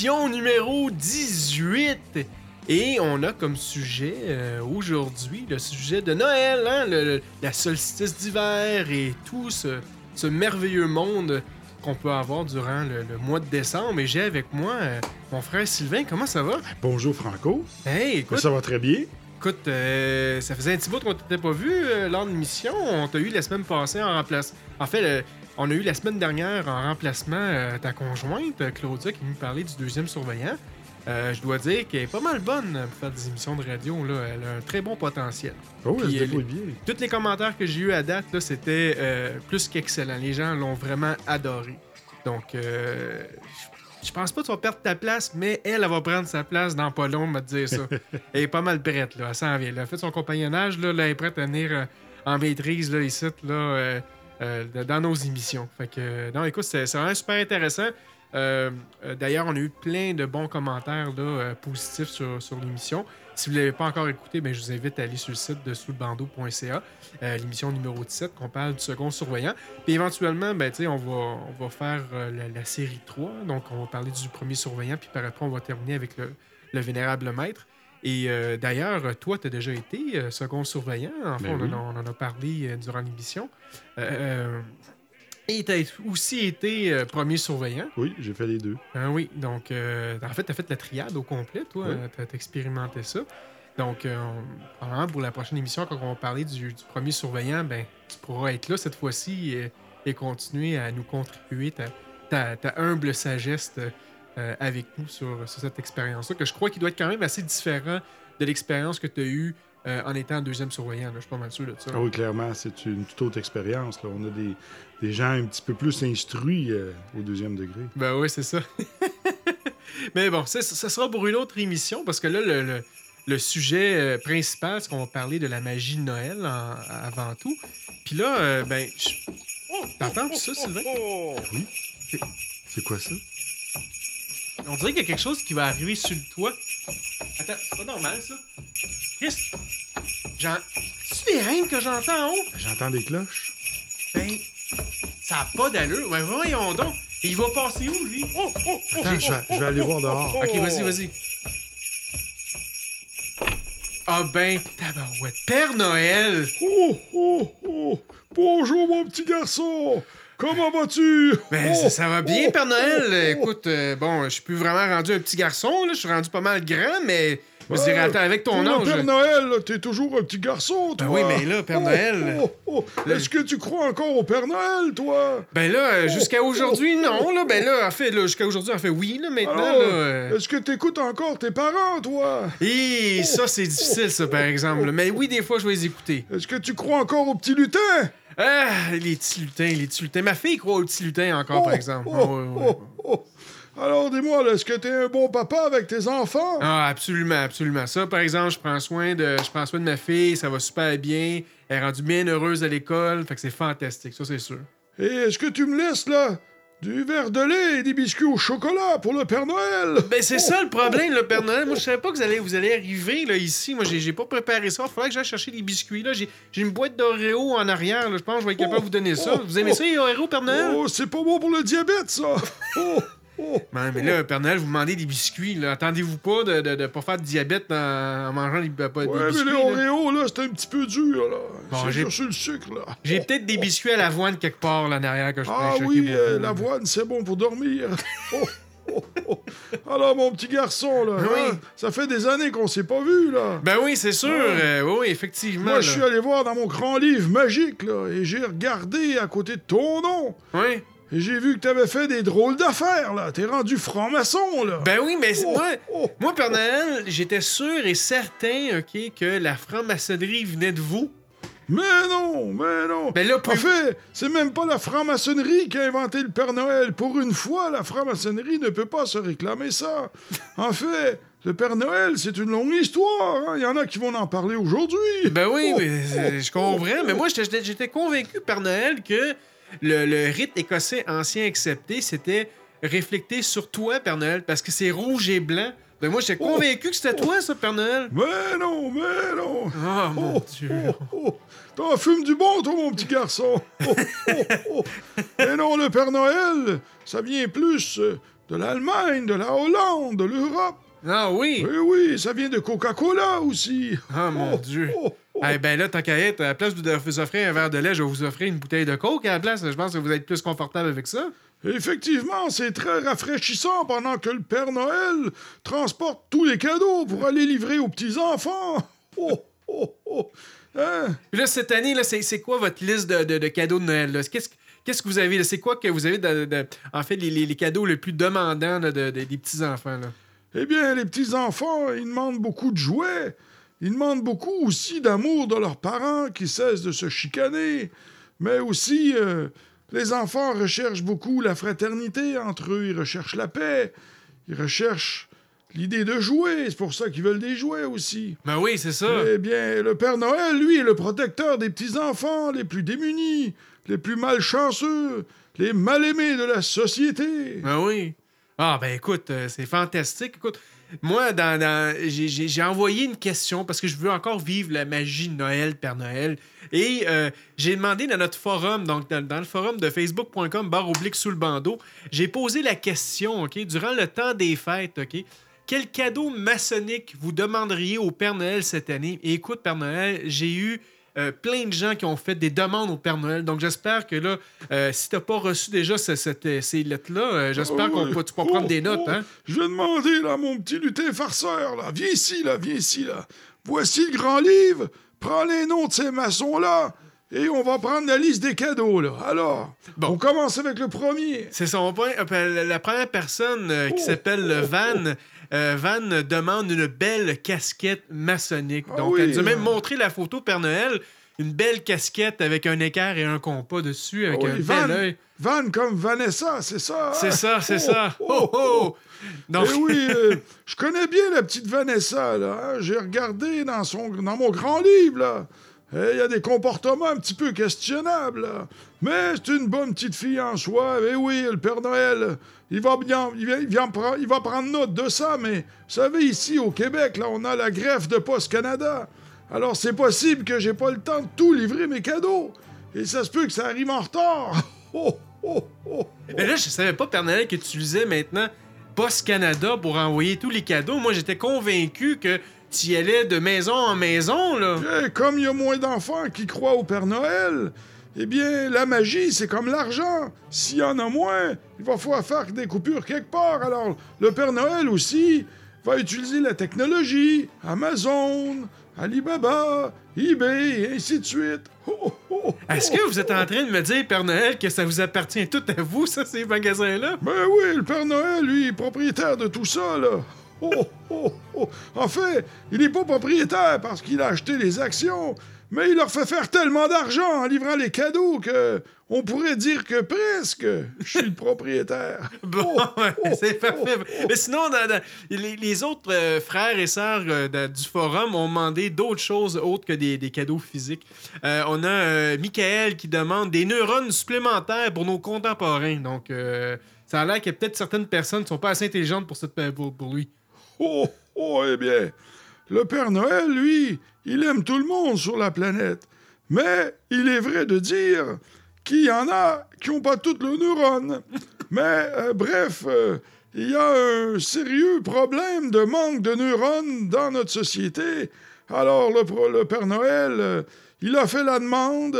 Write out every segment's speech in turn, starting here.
Émission numéro 18. Et on a comme sujet euh, aujourd'hui le sujet de Noël, hein, le- la solstice d'hiver et tout ce, ce merveilleux monde qu'on peut avoir durant le, le mois de décembre. Et j'ai avec moi euh, mon frère Sylvain. Comment ça va? Bonjour Franco. Hey, écoute, Ça va très bien. écoute euh, ça faisait un petit bout qu'on t'était pas vu euh, lors de l'émission. On t'a eu la semaine passée en remplacement. En fait, on a eu la semaine dernière en remplacement euh, ta conjointe, Claudia, qui nous parlait du deuxième surveillant. Euh, je dois dire qu'elle est pas mal bonne pour faire des émissions de radio. Là. Elle a un très bon potentiel. Oh, elle se débrouille bien. Tous les commentaires que j'ai eu à date, c'était euh, plus qu'excellent. Les gens l'ont vraiment adoré. Donc, euh, je- pense pas que tu vas perdre ta place, mais elle, elle va prendre sa place dans pas long, me dire ça. elle est pas mal prête, là. Elle s'en vient. Elle a fait son compagnonnage, là, là, elle est prête à venir euh, en maîtrise, là, ici, là, euh, dans nos émissions. Fait euh, écoute, c'est vraiment super intéressant. Euh, D'ailleurs, on a eu plein de bons commentaires là, positifs sur, sur l'émission. Si vous ne l'avez pas encore écouté, ben, je vous invite à aller sur le site de souslebandeau.ca, l'émission numéro 17, qu'on parle du second surveillant. Puis éventuellement, ben, on, va, on va faire la, la série 3. Donc, on va parler du premier surveillant, puis par après, on va terminer avec le, le vénérable maître. Et euh, d'ailleurs, toi, tu as déjà été euh, second surveillant. En fait, Ben on, en oui. a, on en a parlé euh, durant l'émission. Euh, et tu as aussi été premier surveillant. Oui, j'ai fait les deux. Ah oui, donc en fait, tu as fait la triade au complet, toi. Oui. Tu as, expérimenté ça. Donc, euh, on- probablement pour la prochaine émission, quand on va parler du, du premier surveillant, ben, tu pourras être là cette fois-ci et, et continuer à nous contribuer ta, ta- ta humble sagesse euh, avec nous sur, sur cette expérience-là, que je crois qu'il doit être quand même assez différent de l'expérience que tu as eue euh, en étant deuxième surveillant. là. Je suis pas mal sûr de ça. Ah oui, clairement, c'est une toute autre expérience. On a des, des gens un petit peu plus instruits euh, au deuxième degré. Ben oui, c'est ça. Mais bon, ça, ça sera pour une autre émission parce que là, le, le- le sujet principal, c'est qu'on va parler de la magie de Noël en- avant tout. Puis là, euh, ben, je- t'entends ça, Sylvain? C'est quoi ça? On dirait qu'il y a quelque chose qui va arriver sur le toit. Attends, c'est pas normal, ça. Chris, j'en... C'est des reines que j'entends en haut? J'entends des cloches. Ben, ça a pas d'allure. Ben, voyons donc. Et il va passer où, lui? Oh, oh, oh, Attends, je vais, je vais aller voir dehors. Ok, vas-y, vas-y. Ah ben, tabarouette. Père Noël! Oh, oh, oh! Bonjour, mon petit garçon! Comment vas-tu? Ben, ça, ça va bien, Père Noël. Écoute, euh, bon, je suis plus vraiment rendu un petit garçon, là. Je suis rendu pas mal grand, mais... Je me dirais, attends, avec ton âge... Père Noël, t'es toujours un petit garçon, toi! Ben oui, mais là, Père Oh, Noël- oh, oh. Est-ce que tu crois encore au Père Noël, toi? Ben là, euh, jusqu'à aujourd'hui, non, là. Ben là, en fait, là, jusqu'à aujourd'hui, en fait, oui, là, maintenant, là... euh, Est-ce que t'écoutes encore tes parents, toi? Et ça, c'est difficile, ça, par exemple. Mais oui, des fois, je vais les écouter. Est-ce que tu crois encore au petit lutin? Ah, les petits lutins, les petits lutins. Ma fille croit aux petits lutins encore, par exemple. Oh, ouais, ouais, ouais. oh, oh. Alors, dis-moi, est-ce que t'es un bon papa avec tes enfants? Ah, absolument, absolument. Ça, par exemple, je prends soin de, je prends soin de ma fille, ça va super bien. Elle est rendue bien heureuse à l'école, fait que c'est fantastique, ça, c'est sûr. Et est-ce que tu me laisses, là, du verre de lait et des biscuits au chocolat pour le Père Noël? Ben, c'est ça le problème, le Père Noël. Moi, je savais pas que vous allez, vous allez arriver, là, ici. Moi, j'ai pas préparé ça. Il faudrait que j'aille chercher des biscuits, là. J'ai j'ai une boîte d'Oreo en arrière, là. Je pense que je vais être capable de vous donner ça. Vous aimez ça, les Oreo, Père Noël? Oh, c'est pas bon pour le diabète, ça! Oh. Ouais, mais là, Père Noël, vous demandez des biscuits, là. Attendez-vous pas de, de, de pas faire de diabète en, en mangeant des, pas- des Ouais, mais biscuits. les là. Oreos, là, c'est un petit peu dur, là. Bon, c'est j'ai- le sucre, là. J'ai peut-être des biscuits à l'avoine quelque part, là, en arrière, que je Ah oui, euh, là. l'avoine, c'est bon pour dormir. Oh, oh, oh. Alors, mon petit garçon, là, Oui. hein, ça fait des années qu'on s'est pas vu, là. Ben oui, c'est sûr. euh, oui, effectivement. Moi, je là. suis allé voir dans mon grand livre magique, là, et j'ai regardé à côté de ton nom. Oui. J'ai vu que t'avais fait des drôles d'affaires, là. T'es rendu franc-maçon, là. Ben oui, mais Oh, moi, oh. moi, Père Noël, j'étais sûr et certain, OK, que la franc-maçonnerie venait de vous. Mais non, mais non. Ben là, en fait, c'est même pas la franc-maçonnerie qui a inventé le Père Noël. Pour une fois, la franc-maçonnerie ne peut pas se réclamer ça. En fait, le Père Noël, c'est une longue histoire. hein. Il y en a qui vont en parler aujourd'hui. Ben oui, Oh, mais, oh, je comprends. Mais moi, j'étais j'étais convaincu, Père Noël, que le, le rite écossais ancien accepté, c'était réflecté sur toi, Père Noël, parce que c'est rouge et blanc. Ben moi, j'étais Oh. convaincu que c'était toi, ça, Père Noël. Mais non, mais non. Oh, mon Dieu. oh, oh. T'en fumes du bon, toi, mon petit garçon. Oh, oh, oh. Et non, le Père Noël, ça vient plus euh, de l'Allemagne, de la Hollande, de l'Europe. Ah oui? Oui, oui, ça vient de Coca-Cola aussi. Ah, mon Oh, Dieu. Eh ben là, tant qu'à être, à la place de vous offrir un verre de lait, je vais vous offrir une bouteille de coke à la place. Je pense que vous êtes plus confortable avec ça. Effectivement, c'est très rafraîchissant pendant que le Père Noël transporte tous les cadeaux pour aller livrer aux petits-enfants. Oh, oh, oh. Hein? Puis là, cette année, là, c'est, quoi votre liste de, de- de cadeaux de Noël? Qu'est-ce, qu'est-ce que vous avez? là? C'est quoi que vous avez, de, en fait, les, les- les cadeaux les plus demandants là, des petits-enfants? Là? Eh bien, les petits-enfants, ils demandent beaucoup de jouets. Ils demandent beaucoup aussi d'amour de leurs parents qui cessent de se chicaner. Mais aussi, euh, les enfants recherchent beaucoup la fraternité entre eux. Ils recherchent la paix. Ils recherchent l'idée de jouer. C'est pour ça qu'ils veulent des jouets aussi. Ben oui, c'est ça. Eh bien, le Père Noël, lui, est le protecteur des petits-enfants les plus démunis, les plus malchanceux, les mal-aimés de la société. Ben oui. Ah, ben écoute, euh, c'est fantastique. Écoute, moi, j'ai, envoyé une question parce que je veux encore vivre la magie de Noël, Père Noël. Et euh, j'ai demandé dans notre forum, donc dans, dans le forum de facebook.com, barre oblique sous le bandeau, j'ai posé la question, OK, durant le temps des fêtes, OK, quel cadeau maçonnique vous demanderiez au Père Noël cette année? Et écoute, Père Noël, j'ai eu euh, plein de gens qui ont fait des demandes au Père Noël. Donc, j'espère que là, euh, si t'as pas reçu déjà ce- cette- euh, ces lettres-là, euh, j'espère Ah qu'on ouais. peut, tu peux prendre Oh, des notes. oh, Hein? Je vais demander, là, mon petit lutin farceur, là. Viens ici, là, viens ici, là. Voici le grand livre. Prends les noms de ces maçons-là. Et on va prendre la liste des cadeaux, là. Alors, Bon. on commence avec le premier. C'est son point. La- La première personne euh, qui Oh, s'appelle oh, Van, euh, Van demande une belle casquette maçonnique. Ah Donc, oui, elle nous a même montré la photo Père Noël. Une belle casquette avec un équerre et un compas dessus, avec Ah oui, un Van, bel œil. Van comme Vanessa, c'est ça? hein? C'est ça, c'est Oh, ça. oh, Oh, oh! Donc, Eh oui, euh, je connais bien la petite Vanessa, là. hein? J'ai regardé dans, son, dans mon grand livre, là. Eh, Il y a des comportements un petit peu questionnables, là. Mais c'est une bonne petite fille en soi. Eh oui, le Père Noël, il va bien, il, vient il va prendre note de ça, mais vous savez, ici, au Québec, là, on a la greffe de Poste Canada. Alors, c'est possible que j'ai pas le temps de tout livrer mes cadeaux. Et ça se peut que ça arrive en retard. Oh, oh, oh. Mais là, je savais pas, Père Noël, que tu utilisais maintenant Post Canada pour envoyer tous les cadeaux. Moi, j'étais convaincu que tu y allais de maison en maison, là. Eh, comme il y a moins d'enfants qui croient au Père Noël, eh bien, la magie, c'est comme l'argent. S'il y en a moins, il va falloir faire des coupures quelque part. Alors, le Père Noël aussi va utiliser la technologie, Amazon, Alibaba, eBay, et ainsi de suite. Oh, oh, oh, Est-ce que vous êtes en train de me dire, Père Noël, que ça vous appartient tout à vous, ça, ces magasins-là? Ben oui, le Père Noël, lui, est propriétaire de tout ça, là. Oh, oh, oh. En fait, il n'est pas propriétaire parce qu'il a acheté les actions, mais il leur fait faire tellement d'argent en livrant les cadeaux que on pourrait dire que presque je suis le propriétaire. Bon, Oh, oh, c'est parfait. oh, oh. Mais sinon, dans- dans- les, les autres euh, frères et sœurs euh, du forum ont demandé d'autres choses autres que des, des cadeaux physiques. Euh, on a Michael qui demande des neurones supplémentaires pour nos contemporains. Donc, euh, ça a l'air que peut-être certaines personnes ne sont pas assez intelligentes pour, cette, pour, pour lui. Oh, oh, eh bien, le Père Noël, lui, il aime tout le monde sur la planète. Mais il est vrai de dire qu'il y en a qui n'ont pas toutes le neurone. Mais, euh, bref, euh, il y a un sérieux problème de manque de neurones dans notre société. Alors, le, Père Noël, euh, il a fait la demande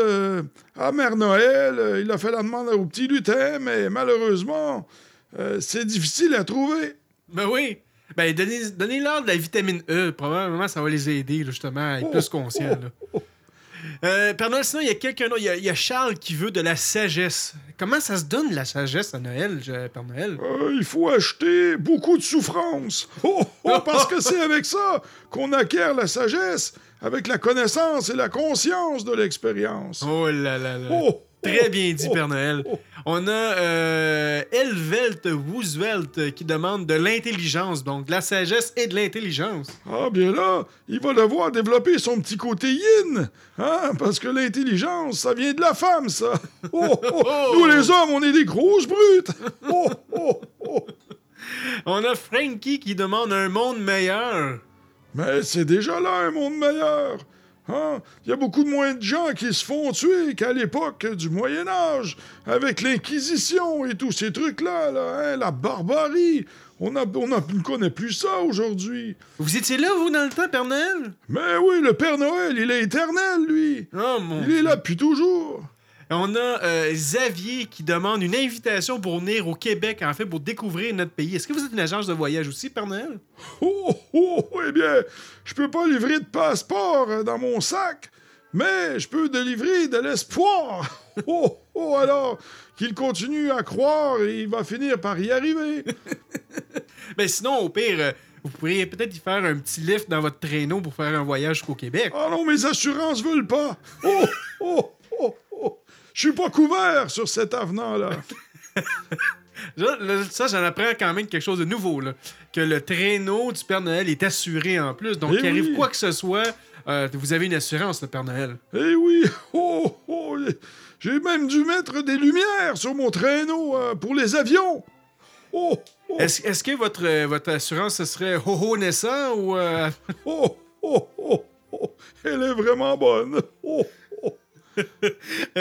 à Mère Noël, il a fait la demande au petit lutin, mais malheureusement, c'est difficile à trouver. Ben oui. Ben, donnez- donnez-leur de la vitamine E. Probablement, ça va les aider, là, justement, à être plus conscients. là. Euh, Père Noël, sinon, il y a quelqu'un d'autre. Il y a- il y, a Charles qui veut de la sagesse. Comment ça se donne, la sagesse, à Noël, Père Noël? Euh, il faut acheter beaucoup de souffrance. Oh, oh, parce que c'est avec ça qu'on acquiert la sagesse. avec la connaissance et la conscience de l'expérience. Oh là là là. Oh, Très bien dit, Père Noël. On a euh, Elvelt Roosevelt qui demande de l'intelligence, donc de la sagesse et de l'intelligence. Ah, bien là, il va devoir développer son petit côté yin, hein, parce que l'intelligence, ça vient de la femme, ça. Oh, oh, Oh. Nous, les hommes, on est des grosses brutes. Oh, oh, oh. On a Frankie qui demande un monde meilleur. Mais c'est déjà là un monde meilleur. Hein? Il y a beaucoup de moins de gens qui se font tuer qu'à l'époque du Moyen Âge, avec l'Inquisition et tous ces trucs-là, là, hein, la barbarie. On a- on a- on ne connaît plus ça aujourd'hui. Vous étiez là, vous, dans le temps, Père Noël? Mais oui, le Père Noël, il est éternel, lui. Oh mon Il est là depuis toujours. On a euh, Xavier qui demande une invitation pour venir au Québec, en fait, pour découvrir notre pays. Est-ce que vous êtes une agence de voyage aussi, Père Noël? Oh, oh, oh, eh bien, je peux pas livrer de passeport euh, dans mon sac, mais je peux délivrer de l'espoir. Oh, oh, alors qu'il continue à croire et il va finir par y arriver. Ben sinon, au pire, euh, vous pourriez peut-être y faire un petit lift dans votre traîneau pour faire un voyage jusqu'au Québec. Ah non, mes assurances veulent pas. Oh, oh. Je suis pas couvert sur cet avenant-là. Là, là, ça, j'en apprends quand même quelque chose de nouveau, là. Que le traîneau du Père Noël est assuré en plus. Donc, Eh qu'il arrive oui. quoi que ce soit, euh, vous avez une assurance, le Père Noël. Eh oui, oh, oh, j'ai même dû mettre des lumières sur mon traîneau euh, pour les avions. Oh, oh, Est-ce que votre, euh, votre assurance, ce serait Ho-Ho naissant ou... oh, oh, oh, oh. Elle est vraiment bonne. Oh.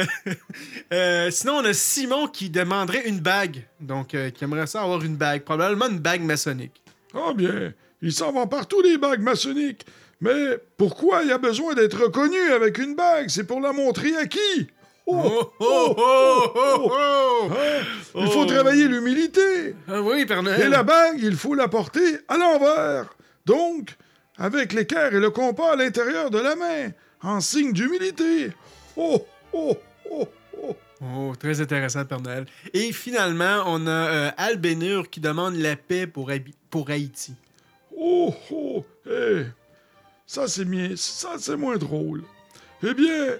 Euh, sinon, on a Simon qui demanderait une bague. Donc, euh, qui aimerait ça avoir une bague. Probablement une bague maçonnique. Ah bien, ils s'en vont partout les bagues maçonniques. Mais pourquoi il y a besoin d'être reconnu avec une bague? C'est pour la montrer à qui? Oh, Oh, oh, oh, oh, oh! Hein? Il faut Oh. travailler l'humilité. Ah oui, Père Et Noël. la bague, il faut la porter à l'envers. Donc, avec l'équerre et le compas à l'intérieur de la main, en signe d'humilité. Oh, oh, oh, oh. Oh, très intéressant, Père Noël. Et finalement, on a euh, Albénur qui demande la paix pour, Haïti. Oh, oh, ça c'est mien, ça c'est moins drôle. Eh bien,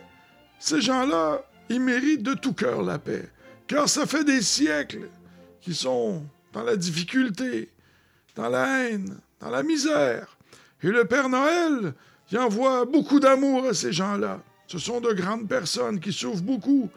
ces gens-là, ils méritent de tout cœur la paix, car ça fait des siècles qu'ils sont dans la difficulté, dans la haine, dans la misère. Et le Père Noël, il envoie beaucoup d'amour à ces gens-là. Ce sont de grandes personnes qui souffrent beaucoup,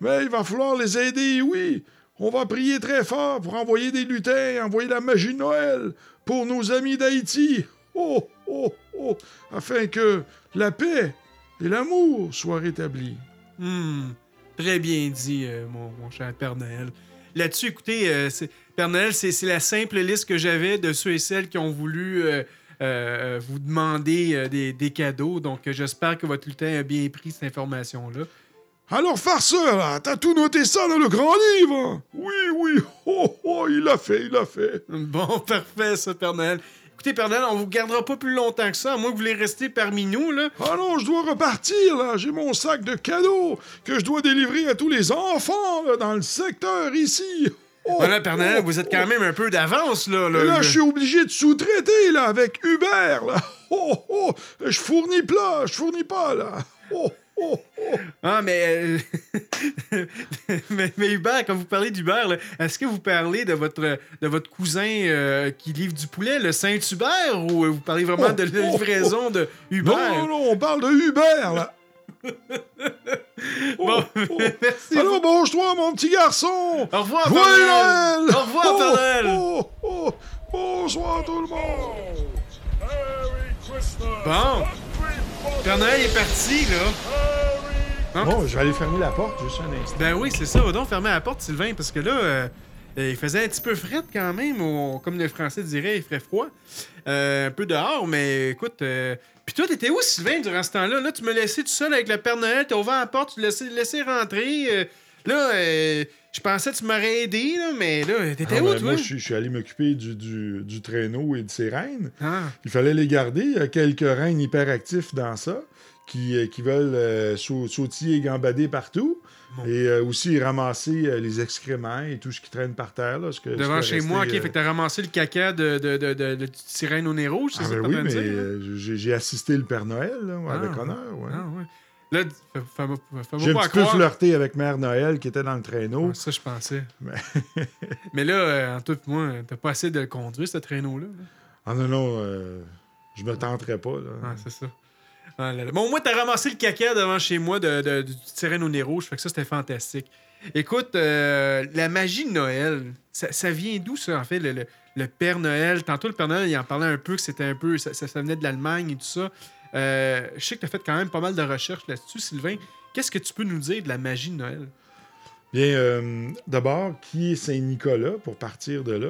mais il va falloir les aider, oui. On va prier très fort pour envoyer des lutins, envoyer la magie de Noël pour nos amis d'Haïti. Oh, oh, oh, afin que la paix et l'amour soient rétablis. Hmm, très bien dit, euh, mon, cher Père Noël. Là-dessus, écoutez, euh, Père Noël, c'est la simple liste que j'avais de ceux et celles qui ont voulu euh, vous demander euh, des, des cadeaux. Donc, euh, j'espère que votre lutin a bien pris cette information-là. Alors, farceur, là, t'as tout noté ça dans le grand livre? Oui, oui, oh, oh, il l'a fait, il l'a fait. Bon, parfait, ça, Père Noël. Écoutez, Père Noël, on vous gardera pas plus longtemps que ça, à moins que vous voulez rester parmi nous, là. Ah non, je dois repartir, là. J'ai mon sac de cadeaux que je dois délivrer à tous les enfants, là, dans le secteur ici. Oh, Voilà, Père Noël, oh, vous êtes oh. quand même un peu d'avance, là. là. Je suis obligé de sous-traiter, là, avec Uber, là. Oh, oh, je fournis pas, je fournis pas, là. Oh, oh, oh. Ah, mais, euh, mais. quand vous parlez d'Hubert, là, est-ce que vous parlez de votre, de votre cousin euh, qui livre du poulet, le Saint-Hubert, ou vous parlez vraiment de la livraison de Hubert? Non, non, non, on parle de Uber, là. Oh, Bon, oh. merci. Alors, bonjour, mon petit garçon. Au revoir, Joyeux Noël! Au revoir, Noël! Oh, oh, bonsoir, tout le monde. Bon, Père Noël est parti, là. Hein? Bon, je vais aller fermer la porte juste un instant. Ben oui, c'est ça. Va donc fermer la porte, Sylvain, parce que là, euh, il faisait un petit peu fret quand même. ou- comme les Français diraient, il ferait froid. Euh, un peu dehors, mais écoute. euh, Puis toi, t'étais où, Sylvain, durant ce temps-là? Là, tu me laissais tout seul avec le Père Noël, t'as ouvert la porte, tu laissais, laissé rentrer. euh, là, euh, je pensais que tu m'aurais aidé, là, mais là, t'étais Ah, où, ben, toi? moi, je suis, je suis allé m'occuper du, du, du traîneau et de ses reines. Ah, Il fallait les garder. Il y a quelques reines hyperactifs dans ça qui, euh, qui veulent euh, sau- sautiller et gambader partout. Bon. Et euh, aussi ramasser euh, les excréments et tout ce qui traîne par terre. Là, ce que- ce Devant chez moi, ok, fait que t'as ramassé le caca de, de, de, de, de sirène au nez rouge, c'est ah, ça ben que oui, mais dire? j'ai assisté le Père Noël là, Ah, avec ouais. honneur. ouais. Ah, ouais. Là, J'ai un petit peu flirté avec Mère Noël qui était dans le traîneau. Ah, ça, je pensais. Mais- Mais là, euh, en tout moi, t'as pas assez de le conduire, ce traîneau-là. là? Ah non, non, euh, je me tenterais pas. Là. Ah, c'est ça. Ah. Bon, moi, t'as ramassé le caca devant chez moi de, de, du sirène au nez rouge, fait que ça, c'était fantastique. Écoute, euh, la magie de Noël, ça, vient d'où, ça, en fait, le, Père Noël? Tantôt, le Père Noël, il en parlait un peu, que c'était un peu... Ça venait de l'Allemagne et tout ça. Euh, je sais que t'as fait quand même pas mal de recherches là-dessus, Sylvain. Qu'est-ce que tu peux nous dire de la magie de Noël? Bien, euh, d'abord, qui est Saint-Nicolas, pour partir de là?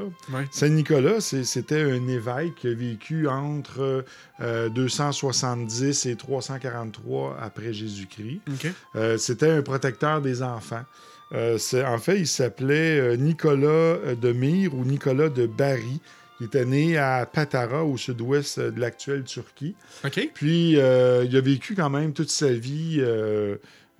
Saint-Nicolas, c'était un évêque qui a vécu entre euh, 270 et 343 après Jésus-Christ. Euh, c'était un protecteur des enfants. Euh, en fait, il s'appelait euh, Nicolas euh, de Myre ou Nicolas de Bari. Il était né à Patara, au sud-ouest euh, de l'actuelle Turquie. Puis, euh, il a vécu quand même toute sa vie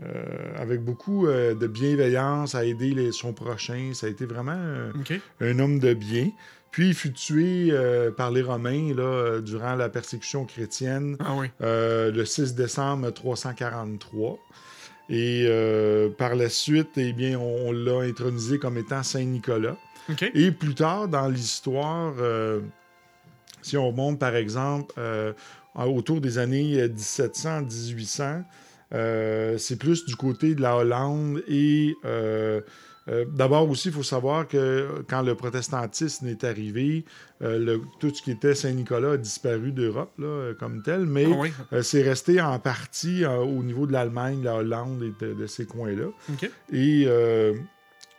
euh, avec beaucoup euh, de bienveillance à aider les- son prochain. Ça a été vraiment euh, un homme de bien. Puis, il fut tué euh, par les Romains là, durant la persécution chrétienne Ah oui. le 6 décembre 343. Et par la suite, eh bien, on, on l'a intronisé comme étant Saint-Nicolas. OK. Et plus tard dans l'histoire, si on remonte par exemple autour des années 1700-1800, euh, c'est plus du côté de la Hollande et euh, euh, d'abord aussi, il faut savoir que quand le protestantisme est arrivé, euh, le- tout ce qui était Saint-Nicolas a disparu d'Europe euh, comme tel, mais Ah oui. euh, c'est resté en partie euh, au niveau de l'Allemagne, la Hollande et de- de ces coins-là. Et euh,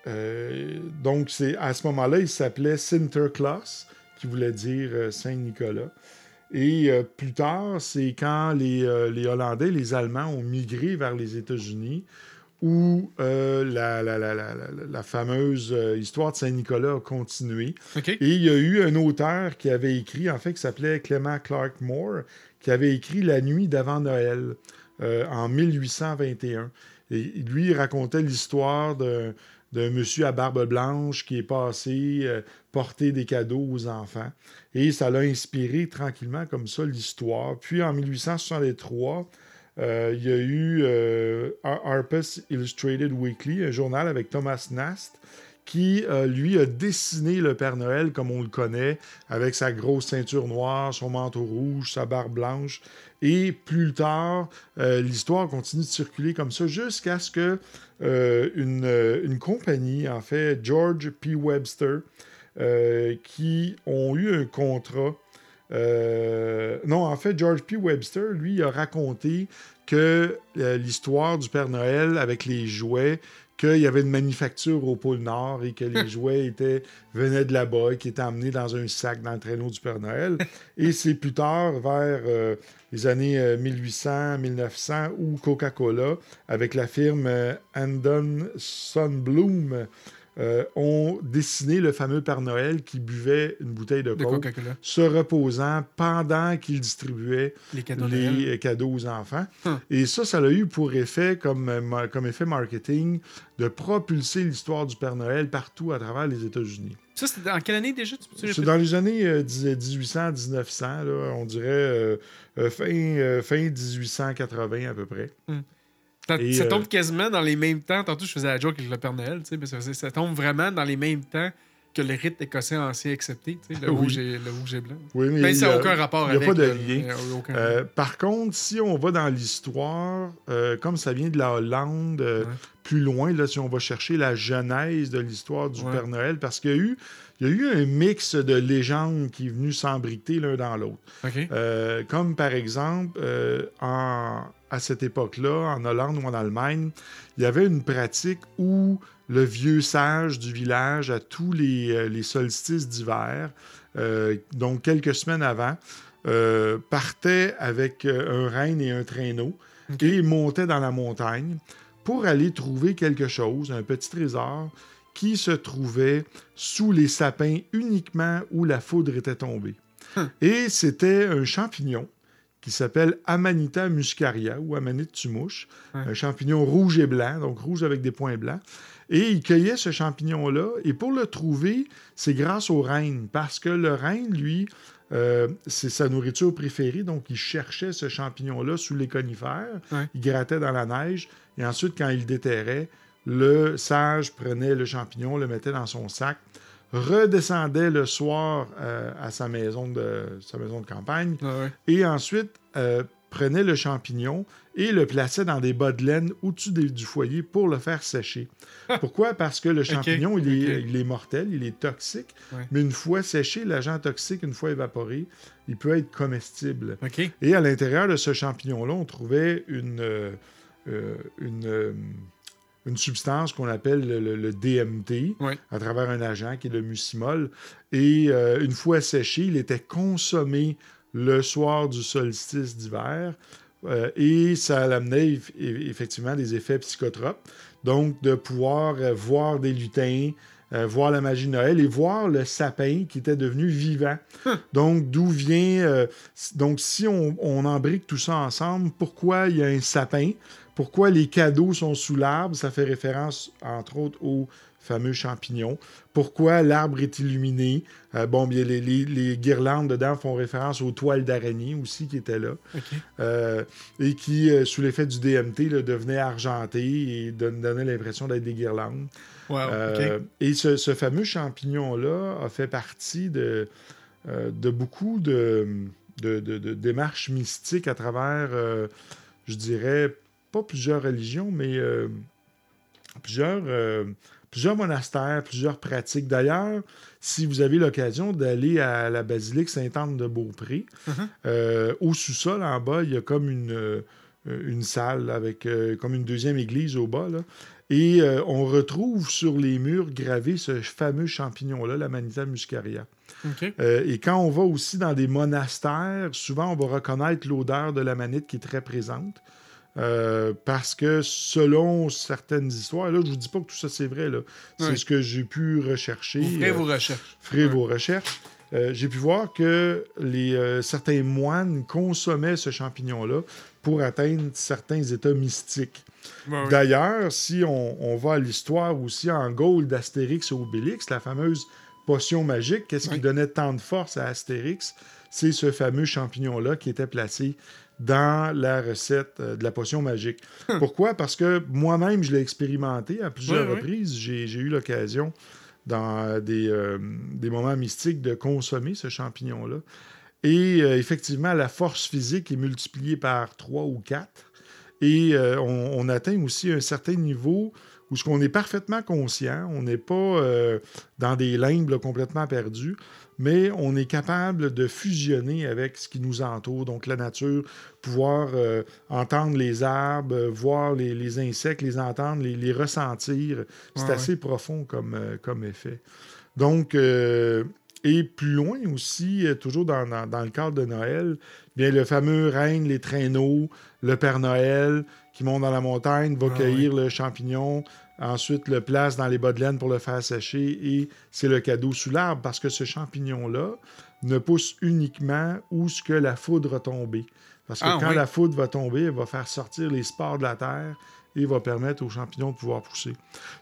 euh, donc, c'est à ce moment-là, il s'appelait Sinterklaas, qui voulait dire euh, Saint-Nicolas. Et euh, plus tard, c'est quand les, euh, les Hollandais, les Allemands ont migré vers les États-Unis, où euh, la, la- la- la- la- la fameuse histoire de Saint-Nicolas a continué. Et il y a eu un auteur qui avait écrit, en fait, qui s'appelait Clement Clark Moore, qui avait écrit La nuit d'avant Noël en 1821. Et lui, il racontait l'histoire d'un monsieur à barbe blanche qui est passé porter des cadeaux aux enfants. Et ça l'a inspiré tranquillement comme ça l'histoire. Puis en 1863, euh, il y a eu euh, Illustrated Weekly, un journal avec Thomas Nast, qui, euh, lui, a dessiné le Père Noël comme on le connaît, avec sa grosse ceinture noire, son manteau rouge, sa barbe blanche. Et plus tard, euh, l'histoire continue de circuler comme ça jusqu'à ce que euh, une, une compagnie, en fait, George P. Webster, euh, qui ont eu un contrat. euh, non, en fait, George P. Webster, lui, a raconté que euh, l'histoire du Père Noël avec les jouets, qu'il y avait une manufacture au pôle Nord et que les jouets étaient, venaient de là-bas et qui étaient emmenés dans un sac dans le traîneau du Père Noël. Et c'est plus tard, vers euh, les années 1800-1900, où Coca-Cola, avec la firme Andon Sunbloom, euh, ont dessiné le fameux Père Noël qui buvait une bouteille de, De coke, Coca-Cola. se reposant pendant qu'il distribuait Les cadeaux les euh, cadeaux aux enfants. Hum. Et ça, ça a eu pour effet, comme, euh, comme effet marketing, de propulser l'histoire du Père Noël partout à travers les États-Unis. Ça, c'était dans quelle année déjà? C'est dans les années euh, 1800-1900, là, on dirait euh, fin, fin 1880 à peu près. Ça, Et, ça euh, tombe quasiment dans les mêmes temps. Tantôt, je faisais la joke avec le Père Noël, mais ça, ça- tombe vraiment dans les mêmes temps que le rite écossais ancien accepté, le, Oui. rouge et, le rouge et blanc. Oui, mais y ça n'a aucun rapport il y a avec. pas de lien. le- aucun Euh, par contre, si on va dans l'histoire, euh, comme ça vient de la Hollande, euh, Ouais. plus loin, là, si on va chercher la genèse de l'histoire du Ouais. Père Noël, parce qu'il y a eu, il y a eu un mix de légendes qui est venu s'embriquer l'un dans l'autre. Euh, comme par exemple, euh, en- à cette époque-là, en Hollande ou en Allemagne, il y avait une pratique où le vieux sage du village, à tous les, euh, les solstices d'hiver, euh, donc quelques semaines avant, euh, partait avec un renne et un traîneau Ok. et montait dans la montagne pour aller trouver quelque chose, un petit trésor qui se trouvait sous les sapins uniquement où la foudre était tombée. Hum. Et c'était un champignon qui s'appelle Amanita muscaria ou Amanite tumouche, Ouais. un champignon rouge et blanc, donc rouge avec des points blancs. Et il cueillait ce champignon-là, et pour le trouver, c'est grâce au renne, parce que le renne, lui, euh, c'est sa nourriture préférée, donc il cherchait ce champignon-là sous les conifères, Ouais. il grattait dans la neige, et ensuite, quand il déterrait, le sage prenait le champignon, le mettait dans son sac, redescendait le soir euh, à sa maison, de, sa maison de campagne, Ah ouais. et ensuite euh, prenait le champignon et le plaçait dans des bas de laine au-dessus des- du foyer pour le faire sécher. Pourquoi? Parce que le champignon, il, est, ok. il est mortel, il est toxique, Ouais. mais une fois séché, l'agent toxique, une fois évaporé, il peut être comestible. Et à l'intérieur de ce champignon-là, on trouvait une, euh, une, euh, une substance qu'on appelle le, le- le DMT, à travers un agent qui est le mucimol. Et euh, une fois séché, il était consommé le soir du solstice d'hiver. euh, et ça amenait eff- eff- effectivement des effets psychotropes. Donc, de pouvoir euh, voir des lutins, euh, voir la magie de Noël et voir le sapin qui était devenu vivant. Donc, d'où vient. donc, si on, on embrique tout ça ensemble, pourquoi il y a un sapin? Pourquoi les cadeaux sont sous l'arbre? Ça fait référence, entre autres, aux fameux champignons. Pourquoi l'arbre est illuminé? Euh, Bon, bien, les, les- les guirlandes dedans font référence aux toiles d'araignée aussi qui étaient là. OK. Euh, et qui, euh, sous l'effet du DMT, là, devenaient argentés et don- donnaient l'impression d'être des guirlandes. Wow. Euh, OK. Et ce, ce fameux champignon-là a fait partie de, de beaucoup de, de- de- de démarches mystiques à travers, je dirais, pas plusieurs religions, mais euh, plusieurs, euh, plusieurs monastères, plusieurs pratiques. D'ailleurs, si vous avez l'occasion d'aller à la basilique Sainte-Anne de Beaupré, Mhm. euh, au sous-sol, en bas, il y a comme une, une salle avec comme une deuxième église au bas. là. Et on retrouve sur les murs gravé ce fameux champignon-là, la Manita muscaria. Euh, et quand on va aussi dans des monastères, souvent on va reconnaître l'odeur de la manite qui est très présente. Euh, parce que selon certaines histoires, là je vous dis pas que tout ça c'est vrai, là. c'est ce que j'ai pu rechercher. Vous ferez euh, vos recherches. ferez vos recherches. Euh, j'ai pu voir que les, certains moines consommaient ce champignon-là pour atteindre certains états mystiques. D'ailleurs, si on, on va à l'histoire aussi en Gaule d'Astérix et Obélix, la fameuse potion magique, qu'est-ce qui donnait tant de force à Astérix? C'est ce fameux champignon-là qui était placé dans la recette euh, de la potion magique. Pourquoi? Parce que moi-même, je l'ai expérimenté à plusieurs Oui, reprises. J'ai j'ai eu l'occasion, dans des, euh, des moments mystiques, de consommer ce champignon-là. Et euh, effectivement, la force physique est multipliée par 3 ou 4. Et euh, on, on atteint aussi un certain niveau où ce qu'on est parfaitement conscient, on n'est pas euh, dans des limbes là, complètement perdus, mais on est capable de fusionner avec ce qui nous entoure, donc la nature, pouvoir euh, entendre les arbres, euh, voir les, les insectes, les entendre, les, les ressentir. C'est Ouais, assez profond comme, euh, comme effet. Donc, euh, et plus loin aussi, toujours dans, dans- dans le cadre de Noël, bien le fameux règne, les traîneaux, le Père Noël qui monte dans la montagne, va Ah cueillir le champignon, ensuite le place dans les bas de laine pour le faire sécher et c'est le cadeau sous l'arbre parce que ce champignon-là ne pousse uniquement où ce que la foudre a tombé. Parce que Ah, quand oui. la foudre va tomber, elle va faire sortir les spores de la terre et va permettre aux champignons de pouvoir pousser.